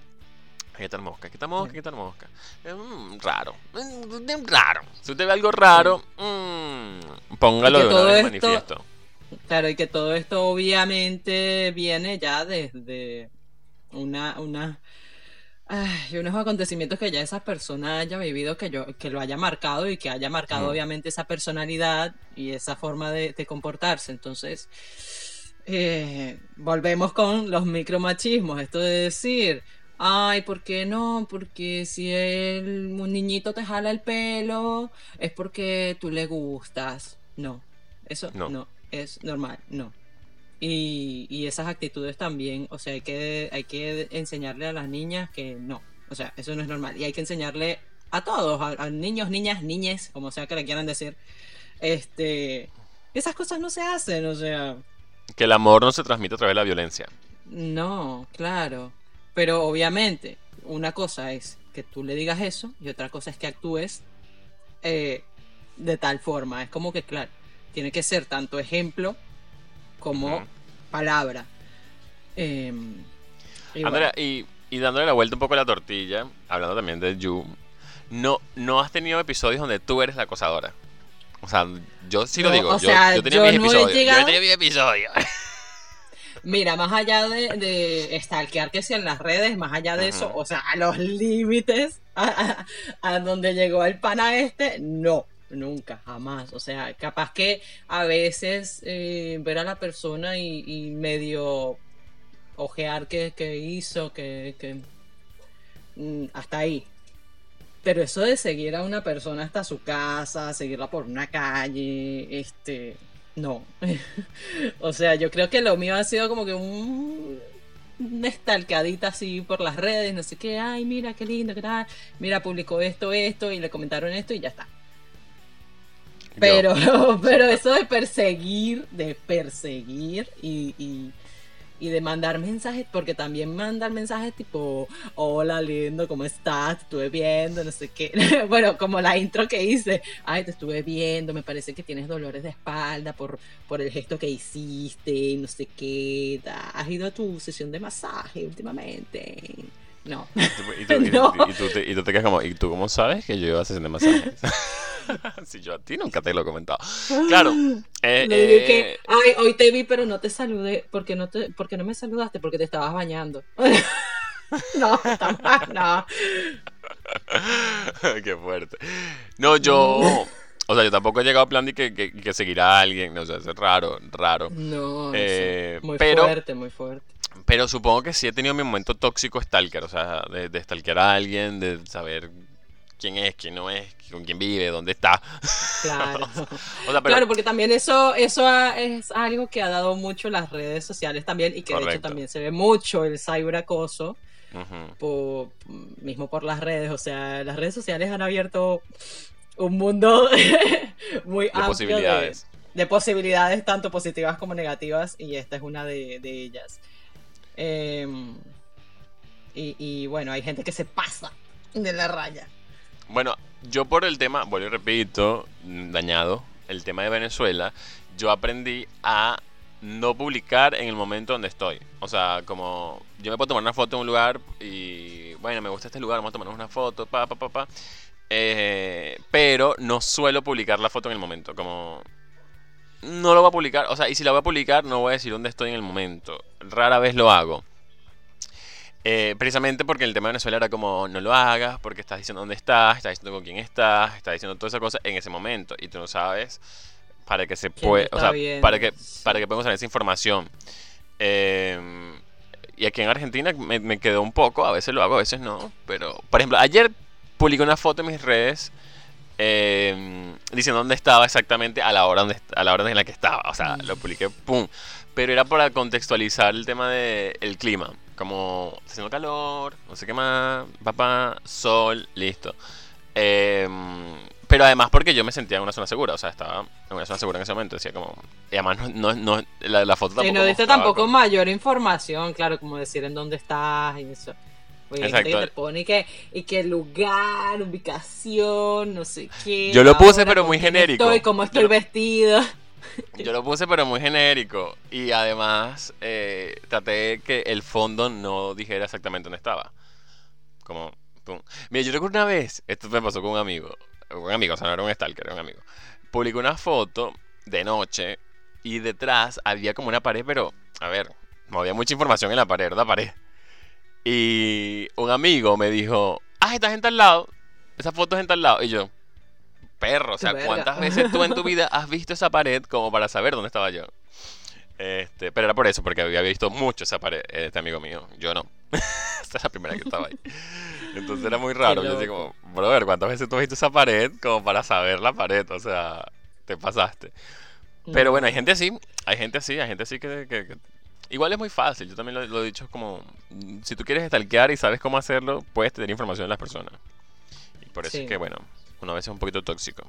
Hay que estar mosca, hay que estar mosca, hay que estar mosca. Mm, raro, mm, raro. Si usted ve algo raro, mm, póngalo de todo esto- manifiesto. Claro, y que todo esto obviamente viene ya desde una, una, ay, unos acontecimientos que ya esa persona haya vivido, que yo, que lo haya marcado y que haya marcado obviamente esa personalidad y esa forma de, de comportarse. Entonces, eh, volvemos con los micromachismos, esto de decir, ay, ¿por qué no? Porque si el, un niñito te jala el pelo, es porque tú le gustas. No, eso No. no, es normal, no. Y, y esas actitudes también, o sea, hay que, hay que enseñarle a las niñas que no, o sea, eso no es normal. Y hay que enseñarle a todos, a, a niños, niñas, niñes, como sea que le quieran decir, este, esas cosas no se hacen, o sea, Que el amor no se transmite a través de la violencia. no, claro. Pero obviamente, una cosa es que tú le digas eso y otra cosa es que actúes eh, de tal forma. Es como que, claro, tiene que ser tanto ejemplo como palabra. Em, y Andrea, bueno, y, y dándole la vuelta un poco a la tortilla, hablando también de You, no, no has tenido episodios donde tú eres la acosadora. O sea, yo sí lo No, digo, o yo, sea, yo tenía yo mis no he episodios. Yo llegado- he tenido mis episodios. (laughs) mira, más allá de, de stalkear que si en las redes, más allá de eso, o sea, a los límites a, a- a donde llegó el pana este, no. Nunca, jamás. O sea, capaz que a veces eh, ver a la persona y, y medio ojear qué, qué hizo, que, que mm, hasta ahí. Pero eso de seguir a una persona hasta su casa, seguirla por una calle, este, no. (laughs) o sea, yo creo que lo mío ha sido como que un una estalcadita así por las redes, no sé qué, ay, mira qué lindo, qué tal, mira, publicó esto, esto, y le comentaron esto y ya está. Pero, (laughs) pero eso de perseguir, de perseguir y, y, y de mandar mensajes, porque también mandar mensajes tipo, hola lindo, ¿cómo estás? Te estuve viendo, no sé qué. (laughs) Bueno, como la intro que hice, ay, te estuve viendo, me parece que tienes dolores de espalda por, por el gesto que hiciste, no sé qué. ¿Has ido a tu sesión de masaje últimamente? No. Y tú, y tú- (laughs) No. y tú te, y tú te quedas como, ¿y tú cómo sabes que yo iba a sesión de masajes? (laughs) (laughs) si yo a ti nunca te lo he comentado. Claro. (gasps) eh, Le eh, que, ay, hoy te vi, pero no te saludé. porque no, te, porque no me saludaste? Porque te estabas bañando. (laughs) no, tampoco, no. (laughs) Qué fuerte. No, yo. O sea, yo tampoco he llegado a plan de que, que, que seguir a alguien. No, o sea, es raro, raro. No, Eh, sí. muy pero- fuerte, muy fuerte. Pero supongo que sí he tenido mi momento tóxico stalker. O sea, de, de stalkear a alguien, de saber quién es, quién no es, con quién vive, dónde está. (laughs) Claro. O sea, pero. Claro, porque también eso, eso es algo que ha dado mucho las redes sociales también y que de hecho también se ve mucho el cyberacoso. Ujú. por, mismo por las redes, o sea, las redes sociales han abierto un mundo (laughs) muy De amplio posibilidades. de, de posibilidades tanto positivas como negativas y esta es una de, de ellas. Em, y, y bueno, hay gente que se pasa de la raya. Bueno, yo por el tema, vuelvo y repito, dañado, el tema de Venezuela, yo aprendí a no publicar en el momento donde estoy. O sea, como yo me puedo tomar una foto en un lugar y, bueno, me gusta este lugar, vamos a tomarnos una foto, pa, pa, pa, pa. Eh, pero no suelo publicar la foto en el momento, como... No lo voy a publicar, o sea, y si la voy a publicar no voy a decir dónde estoy en el momento. Rara vez lo hago. Eh, precisamente porque el tema de Venezuela era como no lo hagas, porque estás diciendo dónde estás, estás diciendo con quién estás, estás diciendo toda esa cosa en ese momento y tú no sabes para que se ¿Quién puede, te o sea, para que para que podamos tener esa información. Eh, y aquí en Argentina me, me quedó un poco, a veces lo hago, a veces no, pero por ejemplo, ayer publiqué una foto en mis redes eh, diciendo dónde estaba exactamente a la hora donde, a la hora en la que estaba. O sea, lo publiqué, pum. Pero era para contextualizar el tema del clima. Como haciendo calor, no sé qué más, papá, sol, listo. Eh, pero además porque yo me sentía en una zona segura, o sea, estaba en una zona segura en ese momento, decía como... Y además no, no, no la, la, foto tampoco... Y no diste tampoco como... mayor información, claro, como decir en dónde estás y eso. Oye, Exacto. te pone que, y que lugar, ubicación, no sé qué. Yo lo puse pero muy genérico. Estoy, cómo estoy yo vestido. Yo lo puse pero muy genérico. Y además eh, traté que el fondo no dijera exactamente dónde estaba. Como... Mira, yo recuerdo una vez, esto me pasó con un amigo un amigo, o sea, no era un stalker, era un amigo. Publicó una foto de noche y detrás había como una pared, pero, a ver, no había mucha información en la pared, ¿verdad? Pared. Y un amigo me dijo, ah, esta gente al lado, esa foto es en tal lado. Y yo, perro, o sea, ¿cuántas veces tú en tu vida has visto esa pared como para saber dónde estaba yo? Este, pero era por eso, porque había visto mucho esa pared, este amigo mío. Yo no. (laughs) Esta es la primera que estaba ahí. Entonces era muy raro. Yo decía como, brother, ¿cuántas veces tú has visto esa pared como para saber la pared? O sea, te pasaste. Pero bueno, hay gente así, hay gente así, hay gente así que, que, Igual es muy fácil, yo también lo, he dicho como, si tú quieres stalkear y sabes cómo hacerlo, puedes tener información de las personas. Y por eso es que, bueno, una vez es un poquito tóxico.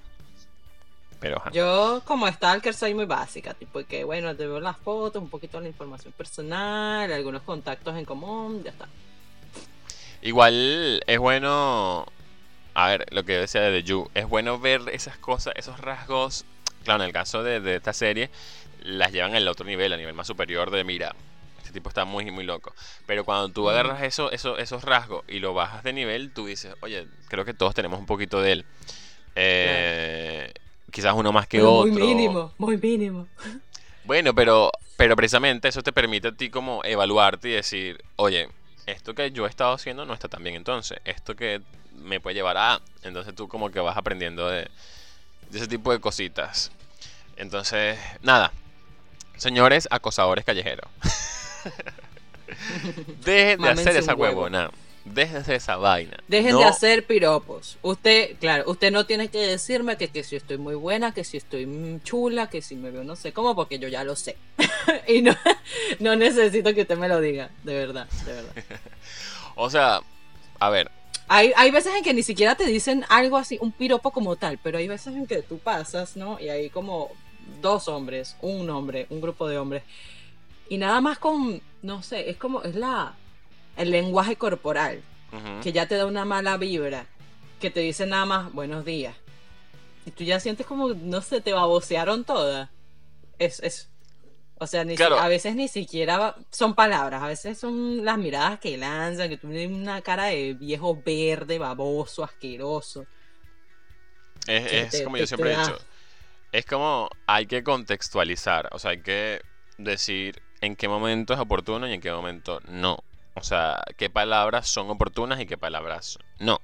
Pero, Yo como stalker soy muy básica, tipo que bueno, te veo las fotos, un poquito la información personal, algunos contactos en común, ya está. Igual es bueno, a ver, lo que decía de The You, es bueno ver esas cosas, esos rasgos, claro, en el caso de, de esta serie, las llevan al otro nivel, al nivel más superior de mira, este tipo está muy, muy loco. Pero cuando tú agarras eso, eso, esos rasgos y lo bajas de nivel, tú dices, oye, creo que todos tenemos un poquito de él. Eh, quizás uno más que pero otro. Muy mínimo, muy mínimo. Bueno, pero, pero precisamente eso te permite a ti como evaluarte y decir, oye, esto que yo he estado haciendo no está tan bien entonces, esto que me puede llevar a... Entonces tú como que vas aprendiendo de, de ese tipo de cositas. Entonces, nada, señores acosadores callejeros. (laughs) (laughs) Dejen de hacer esa huevona. Dejen de esa vaina. Dejen de hacer piropos. Usted, claro, usted no tiene que decirme que, que si estoy muy buena, que si estoy chula, que si me veo no sé cómo, porque yo ya lo sé. (laughs) y no, no necesito que usted me lo diga, de verdad, de verdad. (laughs) o sea, a ver. Hay, hay veces en que ni siquiera te dicen algo así, un piropo como tal, pero hay veces en que tú pasas, ¿no? Y hay como dos hombres, un hombre, un grupo de hombres. Y nada más con, no sé, es como, es la, el lenguaje corporal, que ya te da una mala vibra, que te dice nada más buenos días. Y tú ya sientes como, no sé, te babosearon todas. Es, es, o sea, ni a veces ni siquiera son palabras, a veces son las miradas que lanzan, que tú tienes una cara de viejo verde, baboso, asqueroso. Es, es como yo siempre he dicho, es como hay que contextualizar, o sea, hay que decir en qué momento es oportuno y en qué momento no. O sea, qué palabras son oportunas y qué palabras no.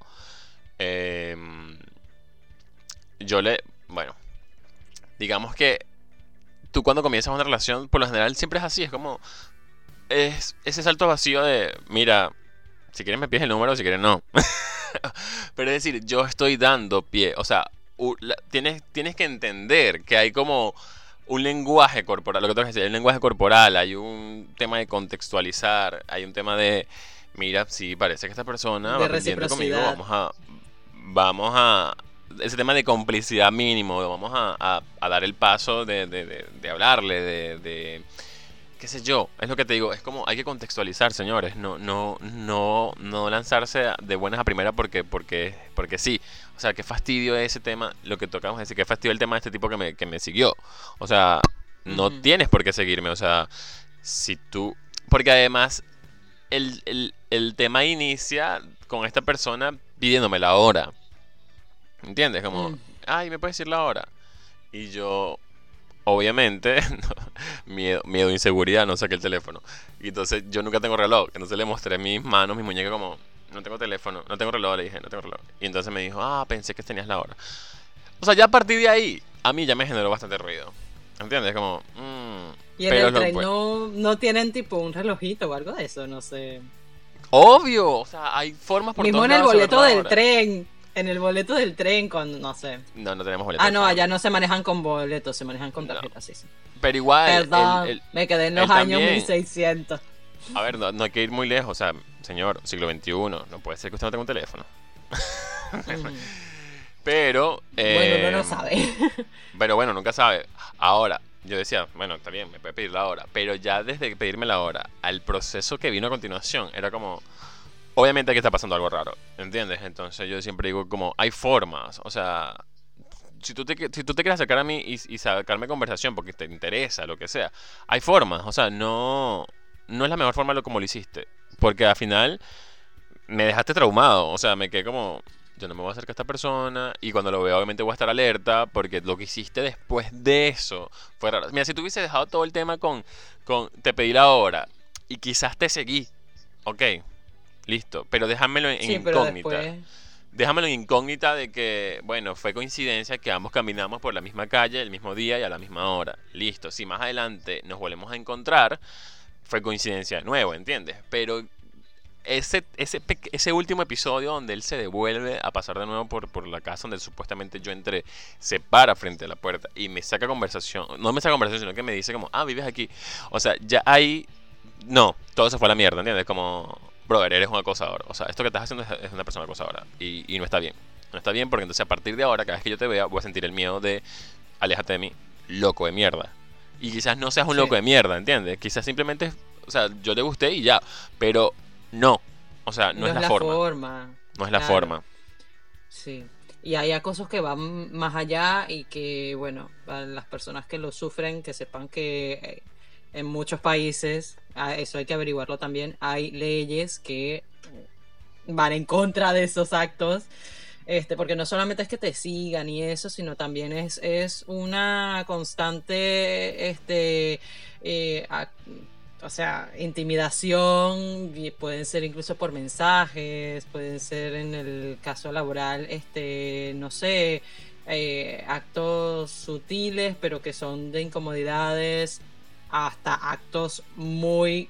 Em, yo le... Bueno, digamos que tú cuando comienzas una relación, por lo general siempre es así, es como... Es ese salto vacío de, mira, si quieres me pides el número, si quieres no. (laughs) Pero es decir, yo estoy dando pie, o sea, tienes, tienes que entender que hay como un lenguaje corporal, lo que tengo que decir, hay un lenguaje corporal, hay un tema de contextualizar, hay un tema de, mira, sí, parece que esta persona va aprendiendo conmigo, vamos a, vamos a, ese tema de complicidad mínimo, vamos a, a, dar el paso de, de, de, hablarle, de, qué sé yo, es lo que te digo, es como hay que contextualizar, señores, no, no, no, no lanzarse de buenas a primeras porque, porque, porque sí, o sea, qué fastidio ese tema, lo que tocamos decir, qué fastidio el tema de este tipo que me, que me siguió. O sea, no tienes por qué seguirme. O sea, si tú... Porque además, el, el, el tema inicia con esta persona pidiéndome la hora. ¿Entiendes? Como, ay, ¿me puedes decir la hora? Y yo, obviamente, (laughs) miedo, miedo, inseguridad, no saqué el teléfono. Y entonces yo nunca tengo reloj. Entonces le mostré mis manos, mis muñecas como, no tengo teléfono, no tengo reloj, le dije, no tengo reloj. Y entonces me dijo, ah, pensé que tenías la hora. O sea, ya a partir de ahí, a mí ya me generó bastante ruido. ¿Entiendes? Como, mmm, Y en el tren no, no tienen tipo un relojito o algo de eso, no sé. Obvio, o sea, hay formas por Mismo en el boleto del tren. En el boleto del tren, con, no sé. No, no tenemos boleto. Ah, no, allá no se manejan con boletos, se manejan con tarjetas, sí, sí. Pero igual. Perdón, el- el- me quedé en los años también. 1600. a ver, no, no hay que ir muy lejos. O sea, señor, siglo XXI. No puede ser que usted no tenga un teléfono. Ujú. (laughs) Pero. bueno, uno eh, no sabe. (laughs) Pero bueno, nunca sabe. Ahora, yo decía, bueno, está bien, me puede pedir la hora. Pero ya desde pedirme la hora al proceso que vino a continuación, era como. Obviamente aquí está pasando algo raro, ¿entiendes? Entonces yo siempre digo como, hay formas, o sea, si tú te, si tú te quieres acercar a mí y, sacarme conversación porque te interesa, lo que sea, hay formas, o sea, no, no es la mejor forma lo como lo hiciste, porque al final me dejaste traumado, o sea, me quedé como, yo no me voy a acercar a esta persona y cuando lo vea obviamente voy a estar alerta porque lo que hiciste después de eso fue raro. Mira, si tú hubiese dejado todo el tema con, con te pedí la hora y quizás te seguí, ok, listo, pero déjamelo en, sí, incógnita. después. Déjamelo en incógnita de que, bueno, fue coincidencia que ambos caminamos por la misma calle el mismo día y a la misma hora. Listo, si más adelante nos volvemos a encontrar, fue coincidencia de nuevo, ¿entiendes? Pero ese, ese, ese último episodio donde él se devuelve a pasar de nuevo por, por la casa donde supuestamente yo entré, se para frente a la puerta y me saca conversación, no me saca conversación, sino que me dice como, ah, vives aquí. O sea, ya ahí, no, todo se fue a la mierda, ¿entiendes? Como, brother, eres un acosador. O sea, esto que estás haciendo es, una persona acosadora y, y no está bien. No está bien porque entonces a partir de ahora, cada vez que yo te vea, voy a sentir el miedo de, aléjate de mí, loco de mierda. Y quizás no seas un Sí. loco de mierda, ¿entiendes? Quizás simplemente, o sea, yo le gusté y ya, pero no. O sea, no, es la, forma. forma. No es la forma. Sí. Y hay acosos que van más allá y que, bueno, las personas que lo sufren, que sepan que eh, en muchos países, eso hay que averiguarlo también, hay leyes que van en contra de esos actos. Este, porque no solamente es que te sigan y eso, sino también es, es una constante, este, eh, o sea, intimidación, pueden ser incluso por mensajes, pueden ser en el caso laboral, este, no sé, eh, actos sutiles, pero que son de incomodidades, hasta actos muy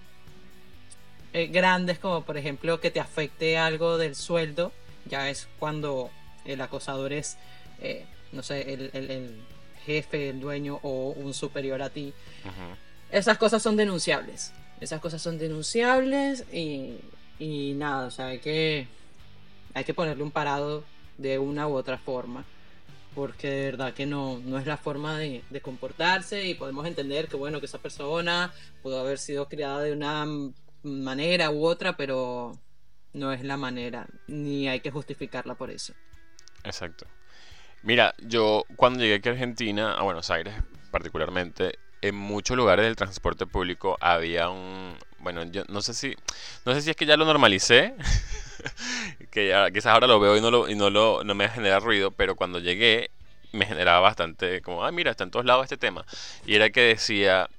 eh, grandes, como por ejemplo que te afecte algo del sueldo, ya es cuando el acosador es, eh, no sé, el, el- el jefe, el dueño o un superior a ti. Esas cosas son denunciables. Esas cosas son denunciables y, y nada, o sea, hay que, hay que ponerle un parado de una u otra forma. Porque de verdad que no, no es la forma de, comportarse y podemos entender que bueno, que esa persona pudo haber sido criada de una manera u otra, pero no es la manera, ni hay que justificarla por eso. Exacto. Mira, yo cuando llegué aquí a Argentina, a Buenos Aires particularmente, en muchos lugares del transporte público había un, bueno, yo no sé si, no sé si es que ya lo normalicé, (laughs) (laughs) que ya, quizás ahora lo veo y no lo, y no lo, no me genera ruido, pero cuando llegué me generaba bastante como, ah, mira, está en todos lados este tema. Y era que decía,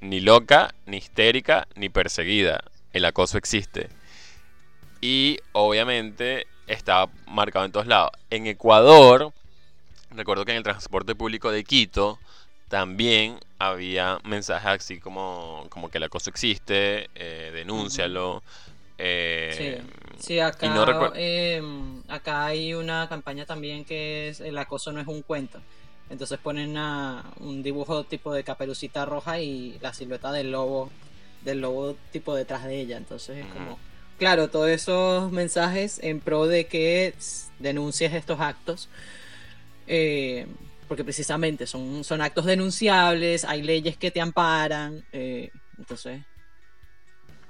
ni loca, ni histérica, ni perseguida, el acoso existe. Y obviamente estaba marcado en todos lados. En Ecuador, recuerdo que en el transporte público de Quito también había mensajes así como, como que el acoso existe, eh, denúncialo. eh, Sí, acá, no recuer- em, acá hay una campaña también que es el acoso no es un cuento. Entonces ponen a- un dibujo tipo de caperucita roja y la silueta del lobo, del lobo tipo detrás de ella. Entonces es como, claro, todos esos mensajes en pro de que denuncies estos actos. eh, porque precisamente son, son actos denunciables, hay leyes que te amparan. eh, entonces,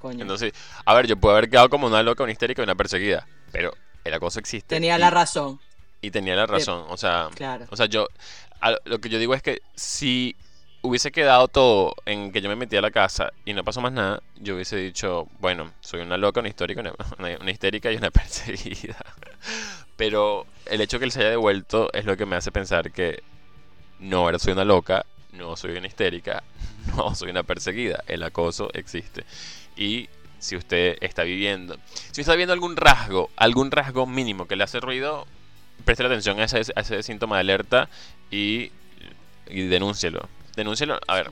coño. Entonces, a ver, yo puedo haber quedado como una loca, una histérica y una perseguida, pero el acoso existe. Tenía y, la razón, y tenía la razón. O sea, claro. O sea, yo, a- lo que yo digo es que si hubiese quedado todo en que yo me metí a la casa y no pasó más nada, yo hubiese dicho, bueno, soy una loca, una histórica, una, una- una histérica y una (laughs) perseguida. Pero el hecho que él se haya devuelto es lo que me hace pensar que no, ahora soy una loca, no soy una histérica, (laughs) no soy una perseguida. El acoso existe. Y si usted está viviendo, si está viendo algún rasgo, algún rasgo mínimo que le hace ruido, preste atención a ese, síntoma de alerta y, y denúncielo. Denúncielo, a ver,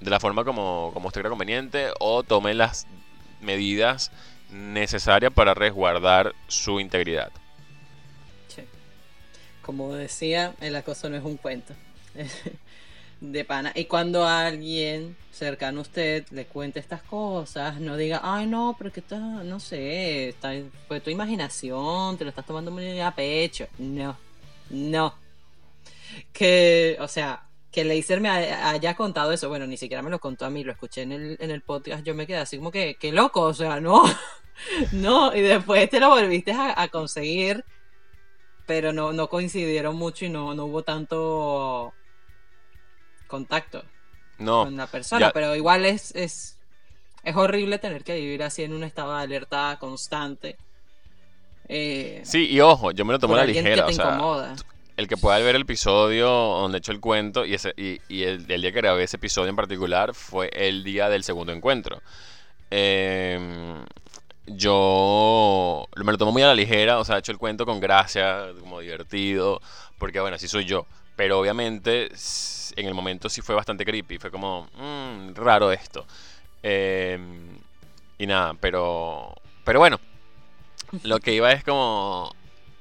de la forma como, como usted crea conveniente o tome las medidas necesarias para resguardar su integridad. Sí. como decía, el acoso no es un cuento. (laughs) de pana. Y cuando alguien cercano a usted le cuente estas cosas, no diga, ay no, pero que no sé, está, fue tu imaginación, te lo estás tomando muy a pecho. No, no. Que, o sea, que Leiser me haya contado eso, bueno, ni siquiera me lo contó a mí, lo escuché en el, en el podcast, yo me quedé así como que, qué loco, o sea, no, (laughs) no, y después te lo volviste a, conseguir, pero no, no coincidieron mucho y no, no hubo tanto contacto con la persona, pero igual es, es, es horrible tener que vivir así en un estado de alerta constante. Eh, sí, y ojo, yo me lo tomo a la ligera. o sea, el que pueda ver el episodio donde he hecho el cuento y, ese, y, y el, día que grabé ese episodio en particular fue el día del segundo encuentro. Em, yo me lo tomo muy a la ligera, o sea, he hecho el cuento con gracia, como divertido, porque bueno, así soy yo. Pero obviamente en el momento sí fue bastante creepy. Fue como, mmm, raro esto. Em, y nada, pero. Pero bueno. Lo que iba es como.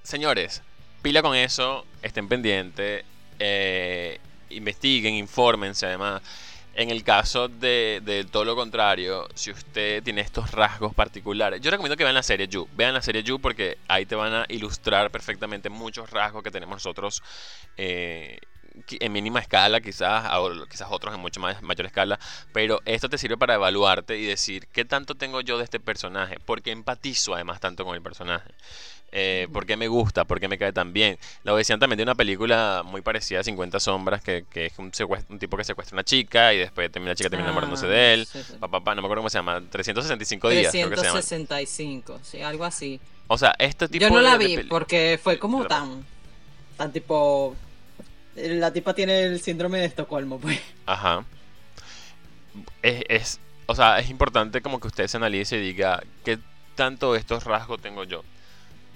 Señores, pila con eso. Estén pendientes. Eh, investiguen, infórmense además. En el caso de, todo lo contrario, si usted tiene estos rasgos particulares, yo recomiendo que vean la serie You. Vean la serie You porque ahí te van a ilustrar perfectamente muchos rasgos que tenemos nosotros eh, en mínima escala, quizás, o quizás otros en mucho más mayor escala, pero esto te sirve para evaluarte y decir qué tanto tengo yo de este personaje, porque empatizo además tanto con el personaje. Eh, por qué me gusta, por qué me cae tan bien. Lo decían también de una película muy parecida a 50 sombras, que, que es un, un, tipo que secuestra a una chica y después termina, la chica termina enamorándose de ah, él. Papá, no me acuerdo cómo se llama, 365 días. 365, sí, algo así. O sea, este tipo Yo no la vi porque fue como tan, tan tipo... La tipa tiene el síndrome de Estocolmo, pues. Ajá. Es, es, o sea, es importante como que usted se analice y diga qué tanto estos rasgos tengo yo.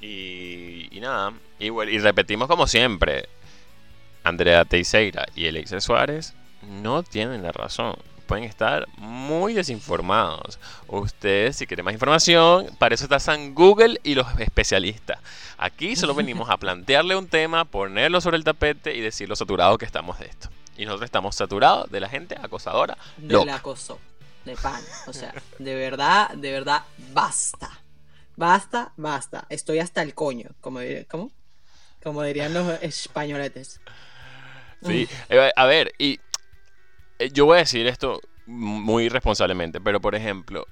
Y, nada, y, y repetimos como siempre, Andrea Teixeira y Elixir Suárez no tienen la razón. Pueden estar muy desinformados. Ustedes, si quieren más información, para eso está San Google y los especialistas. Aquí solo venimos a (laughs) plantearle un tema, ponerlo sobre el tapete y decir lo saturado que estamos de esto. Y nosotros estamos saturados de la gente acosadora. Del acoso, de pan. O sea, de verdad, de verdad, basta. Basta, basta. Estoy hasta el coño, como, ¿cómo? como dirían los españoletes. Sí, eh, a ver, y eh, yo voy a decir esto muy responsablemente, pero por ejemplo,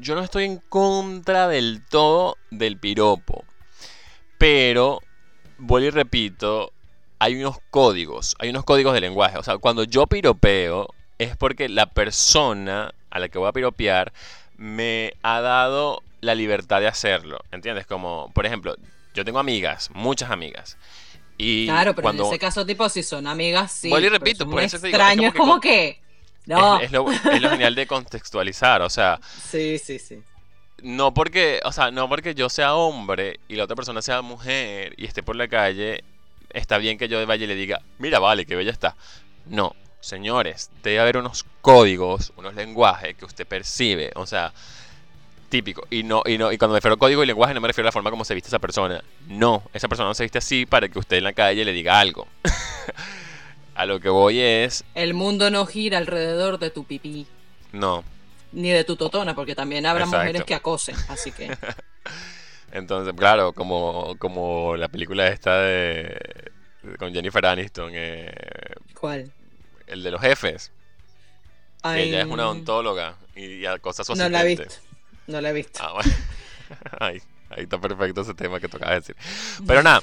yo no estoy en contra del todo del piropo, pero, vuelvo y repito, hay unos códigos, hay unos códigos de lenguaje. O sea, cuando yo piropeo, es porque la persona a la que voy a piropear me ha dado la libertad de hacerlo. ¿Entiendes? Como, por ejemplo, yo tengo amigas, muchas amigas. Y claro, pero en ese caso, tipo, si son amigas, sí. Vuelvo y repito, por eso extraño, es como, que. No. Es, lo, es, lo, genial de contextualizar, o sea. (laughs) Sí, sí, sí. No porque, o sea, no porque yo sea hombre y la otra persona sea mujer y esté por la calle, está bien que yo vaya y le diga, mira, vale, que bella está. No, señores, debe haber unos códigos, unos lenguajes que usted percibe, o sea, típico. Y no, y no, y cuando me refiero a código y lenguaje no me refiero a la forma como se viste esa persona. No, esa persona no se viste así para que usted en la calle le diga algo. (laughs) a lo que voy es. El mundo no gira alrededor de tu pipí. No. Ni de tu totona, porque también habrá mujeres que acosen, así que. (laughs) Entonces, claro, como, como la película esta de. con Jennifer Aniston. Eh, ¿Cuál? El de los jefes. ella es una odontóloga y, acosa a su no La he visto. No la he visto. Ah, bueno. (laughs) ahí, está perfecto ese tema que tocaba decir. Pero nada.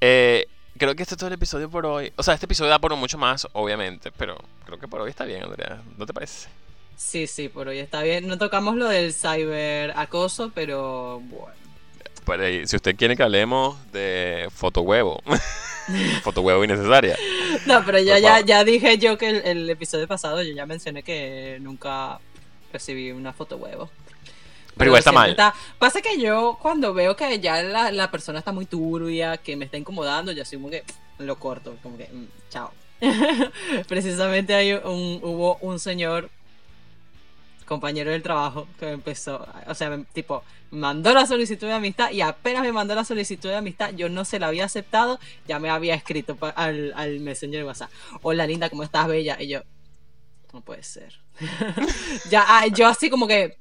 Eh, creo que este es todo el episodio por hoy. O sea, este episodio da por mucho más, obviamente. Pero creo que por hoy está bien, Andrea. ¿No te parece? Sí, sí, por hoy está bien. No tocamos lo del cyber acoso, pero bueno. Si usted quiere que hablemos de fotohuevo. (laughs) fotohuevo innecesaria. No, pero ya, ya, ya dije yo que el, el, episodio pasado yo ya mencioné que nunca recibí una foto huevo. Pero igual está mal. Pasa que yo cuando veo que ya la, persona está muy turbia, que me está incomodando, yo así como que lo corto, como que mm, chao. (laughs) Precisamente hay un, hubo un señor compañero del trabajo que empezó, o sea, tipo, mandó la solicitud de amistad y apenas me mandó la solicitud de amistad, yo no se la había aceptado, ya me había escrito al, al Messenger de WhatsApp. Hola linda, ¿cómo estás, bella? Y yo, no puede ser. (laughs) ya, yo así como que,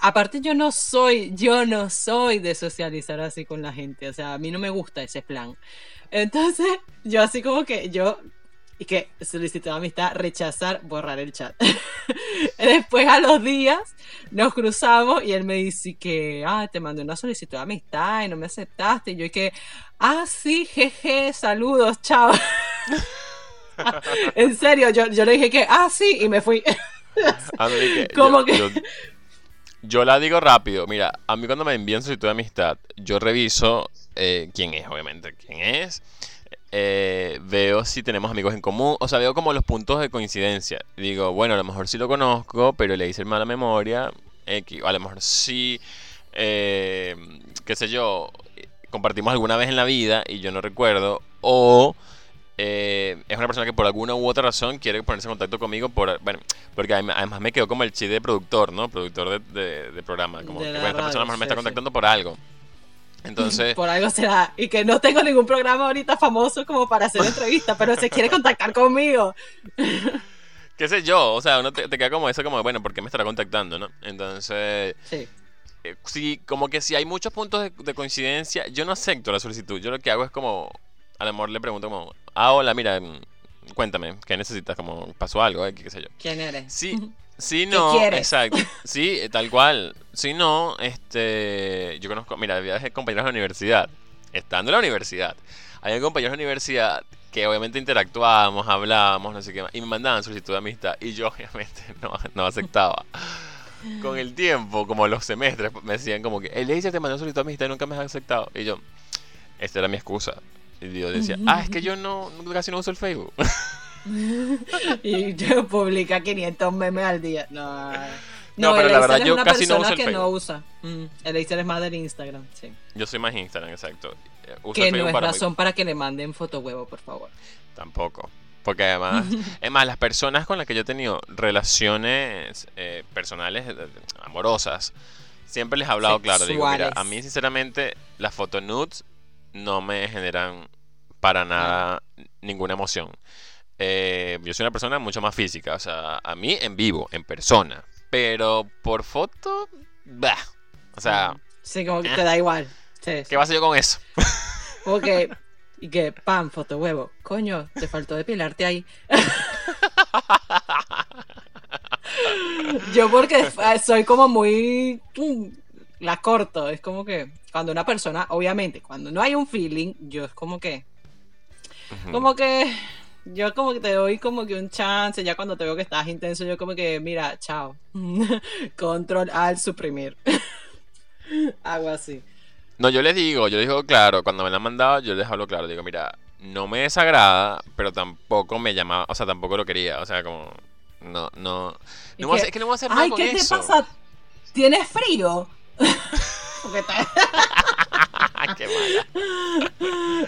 aparte yo no soy, yo no soy de socializar así con la gente, o sea, a mí no me gusta ese plan. Entonces, (laughs) yo así como que, yo y que solicitó amistad, rechazar, borrar el chat. (laughs) Después a los días nos cruzamos y él me dice que, ah, te mandé una solicitud de amistad y no me aceptaste. Y yo y que, ah, sí, jeje, saludos, chao. en serio, yo, yo le dije que, ah, sí, y me fui. (laughs) Como que... Yo, la digo rápido. Mira, a mí cuando me envían solicitud de amistad, yo reviso eh, quién es, obviamente, quién es. Eh, veo si tenemos amigos en común, o sea, veo como los puntos de coincidencia. Digo, bueno, a lo mejor sí lo conozco, pero le hice mala memoria, X, o a lo mejor sí, eh, qué sé yo, compartimos alguna vez en la vida y yo no recuerdo, o eh, es una persona que por alguna u otra razón quiere ponerse en contacto conmigo, por, bueno, porque además me quedó como el chiste de productor, ¿no? Productor de, programa, como que esta persona me está contactando por algo. Entonces. (laughs) Por algo será. Y que no tengo ningún programa ahorita famoso como para hacer (laughs) entrevista, pero se quiere contactar conmigo. (laughs) ¿Qué sé yo? O sea, uno te, queda como eso, como, bueno, ¿por qué me estará contactando, no? Entonces. Sí. Eh, sí, como que si hay muchos puntos de, coincidencia, yo no acepto la solicitud. Yo lo que hago es como. A lo mejor le pregunto, como, ah, hola, mira, mm, cuéntame, ¿qué necesitas? Como, pasó algo, eh? ¿Qué sé yo? ¿Quién eres? Sí. (laughs) Sí, no, exacto. (laughs) Sí, tal cual. Si no, este, yo conozco, mira, había compañeros de la universidad, estando en la universidad, había compañeros de la universidad que obviamente interactuábamos, hablábamos, no sé qué más, y me mandaban solicitud de amistad, y yo (laughs) obviamente no, aceptaba. Con el tiempo, como los semestres, me decían como que, el te mandó solicitud de amistad y nunca me has aceptado. Y yo, esta era mi excusa. Y yo decía, ah, es que yo no, casi no uso el Facebook. (laughs) y yo publica 500 memes al día. No, no, pero la verdad yo casi no uso el que no usa. Mm, el es más del Instagram, sí. Yo soy más Instagram, exacto. Uso que no es razón para que le manden foto huevo, por favor. Tampoco. Porque además, (laughs) es más, las personas con las que yo he tenido relaciones eh, personales, eh, amorosas, siempre les he hablado claro. Digo, mira, a mí sinceramente las foto nudes no me generan para nada ninguna emoción. Eh, yo soy una persona mucho más física, o sea, a mí en vivo, en persona. Pero por foto, bah. O sea. Sí, como que te da igual. ¿Qué vas a hacer yo con eso? (laughs) Ok. Y que, pam, foto huevo. Coño, te faltó depilarte ahí. (laughs) yo porque soy como muy. La corto. Es como que cuando una persona, obviamente, cuando no hay un feeling, yo es como que. Como que yo como que te doy como que un chance, ya cuando te veo que estás intenso, yo como que, mira, chao. (laughs) Control al suprimir. (laughs) Hago así. No, yo les digo, yo les digo claro, cuando me la han mandado, yo les hablo claro, digo, mira, no me desagrada, pero tampoco me llamaba, o sea, tampoco lo quería, o sea, como, no, no, no es que no voy a hacer nada Ay, ¿qué te pasa? ¿Tienes frío? (laughs) (laughs) Qué mala.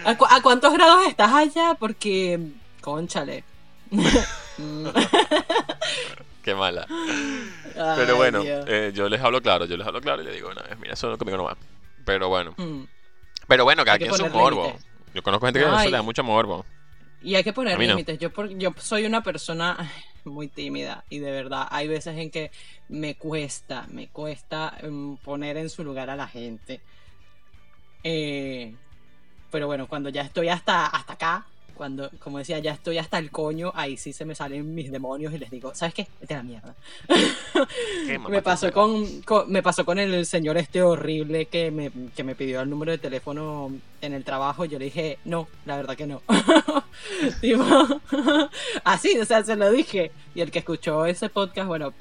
¿A cuántos grados estás allá? Porque Conchale. (laughs) Qué mala. Pero bueno, eh, yo les hablo claro, yo les hablo claro y les digo, no, mira, eso conmigo no va. Pero bueno. Mm. Pero bueno, cada quien un morbo. Yo conozco gente que no, le da mucho morbo. Y hay que poner límites. Yo, yo soy una persona muy tímida y de verdad hay veces en que me cuesta, me cuesta em, poner en su lugar a la gente. Eh, pero bueno, cuando ya estoy hasta, hasta acá, cuando, como decía, ya estoy hasta el coño, ahí sí se me salen mis demonios y les digo, ¿sabes qué? Vete a la mierda. (laughs) me, pasó con, me pasó con el señor este horrible que me, que me pidió el número de teléfono en el trabajo. Y yo le dije, no, la verdad que no. (laughs) (laughs) así, o sea, se lo dije. Y el que escuchó ese podcast, bueno,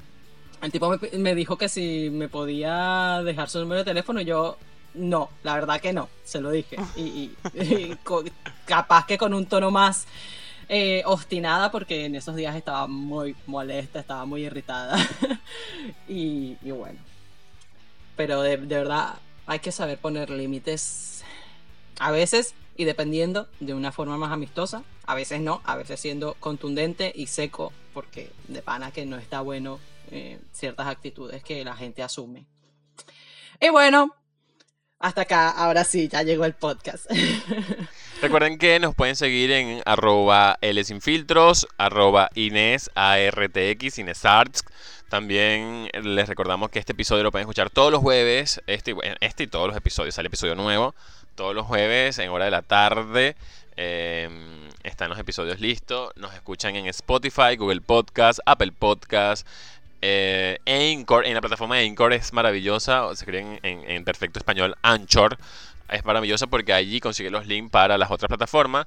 el tipo me, me dijo que si me podía dejar su número de teléfono, yo no, la verdad que no, se lo dije. Y, capaz que con un tono más eh, obstinada, porque en esos días estaba muy molesta, estaba muy irritada. (laughs) y, bueno. Pero de, verdad hay que saber poner límites. A veces y dependiendo de una forma más amistosa, a veces no, a veces siendo contundente y seco, porque de pana que no está bueno eh, ciertas actitudes que la gente asume. Y bueno, hasta acá, ahora sí, ya llegó el podcast. (laughs) Recuerden que nos pueden seguir en arroba L sin filtros, arroba Inés ARTX, Inés Arts. También les recordamos que este episodio lo pueden escuchar todos los jueves, este, este y todos los episodios, sale episodio nuevo, todos los jueves en hora de la tarde. Em, están los episodios listos. Nos escuchan en Spotify, Google Podcast, Apple Podcast, eh, en la plataforma de Anchor es maravillosa, se escriben en, perfecto español, Anchor. Es maravillosa porque allí consigue los links para las otras plataformas.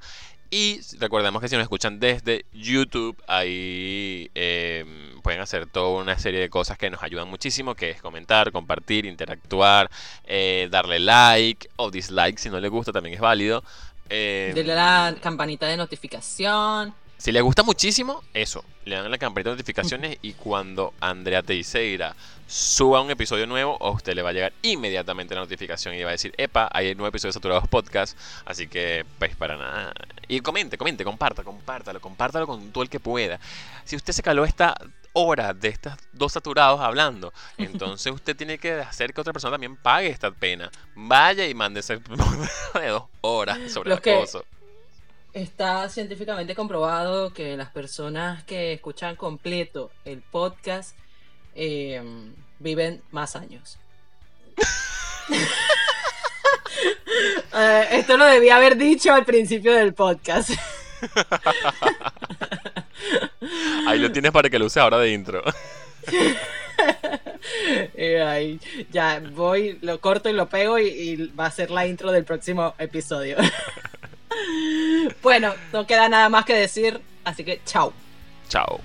Y recordemos que si nos escuchan desde YouTube, ahí em, pueden hacer toda una serie de cosas que nos ayudan muchísimo, que es comentar, compartir, interactuar, eh, darle like o dislike si no le gusta, también es válido. Eh, la campanita de notificación. Si les gusta muchísimo, eso, le dan la campanita de notificaciones y cuando Andrea Teixeira suba un episodio nuevo, a usted le va a llegar inmediatamente la notificación y va a decir, epa, hay nuevo episodio de Saturados Podcast, así que, pues, para nada. Y comente, comente, comparta, compártalo, compártalo con todo el que pueda. Si usted se caló esta hora de estos dos saturados hablando, entonces usted tiene que hacer que otra persona también pague esta pena. Vaya y mande ese (laughs) de dos horas sobre el acoso. Está científicamente comprobado que las personas que escuchan completo el podcast em, viven más años. (laughs) Eh, esto lo debía haber dicho al principio del podcast. (laughs) Ahí lo tienes para que lo uses ahora de intro. (laughs) Eh, ya voy, lo corto y lo pego y va a ser la intro del próximo episodio. Bueno, no queda nada más que decir, así que chao. Chao.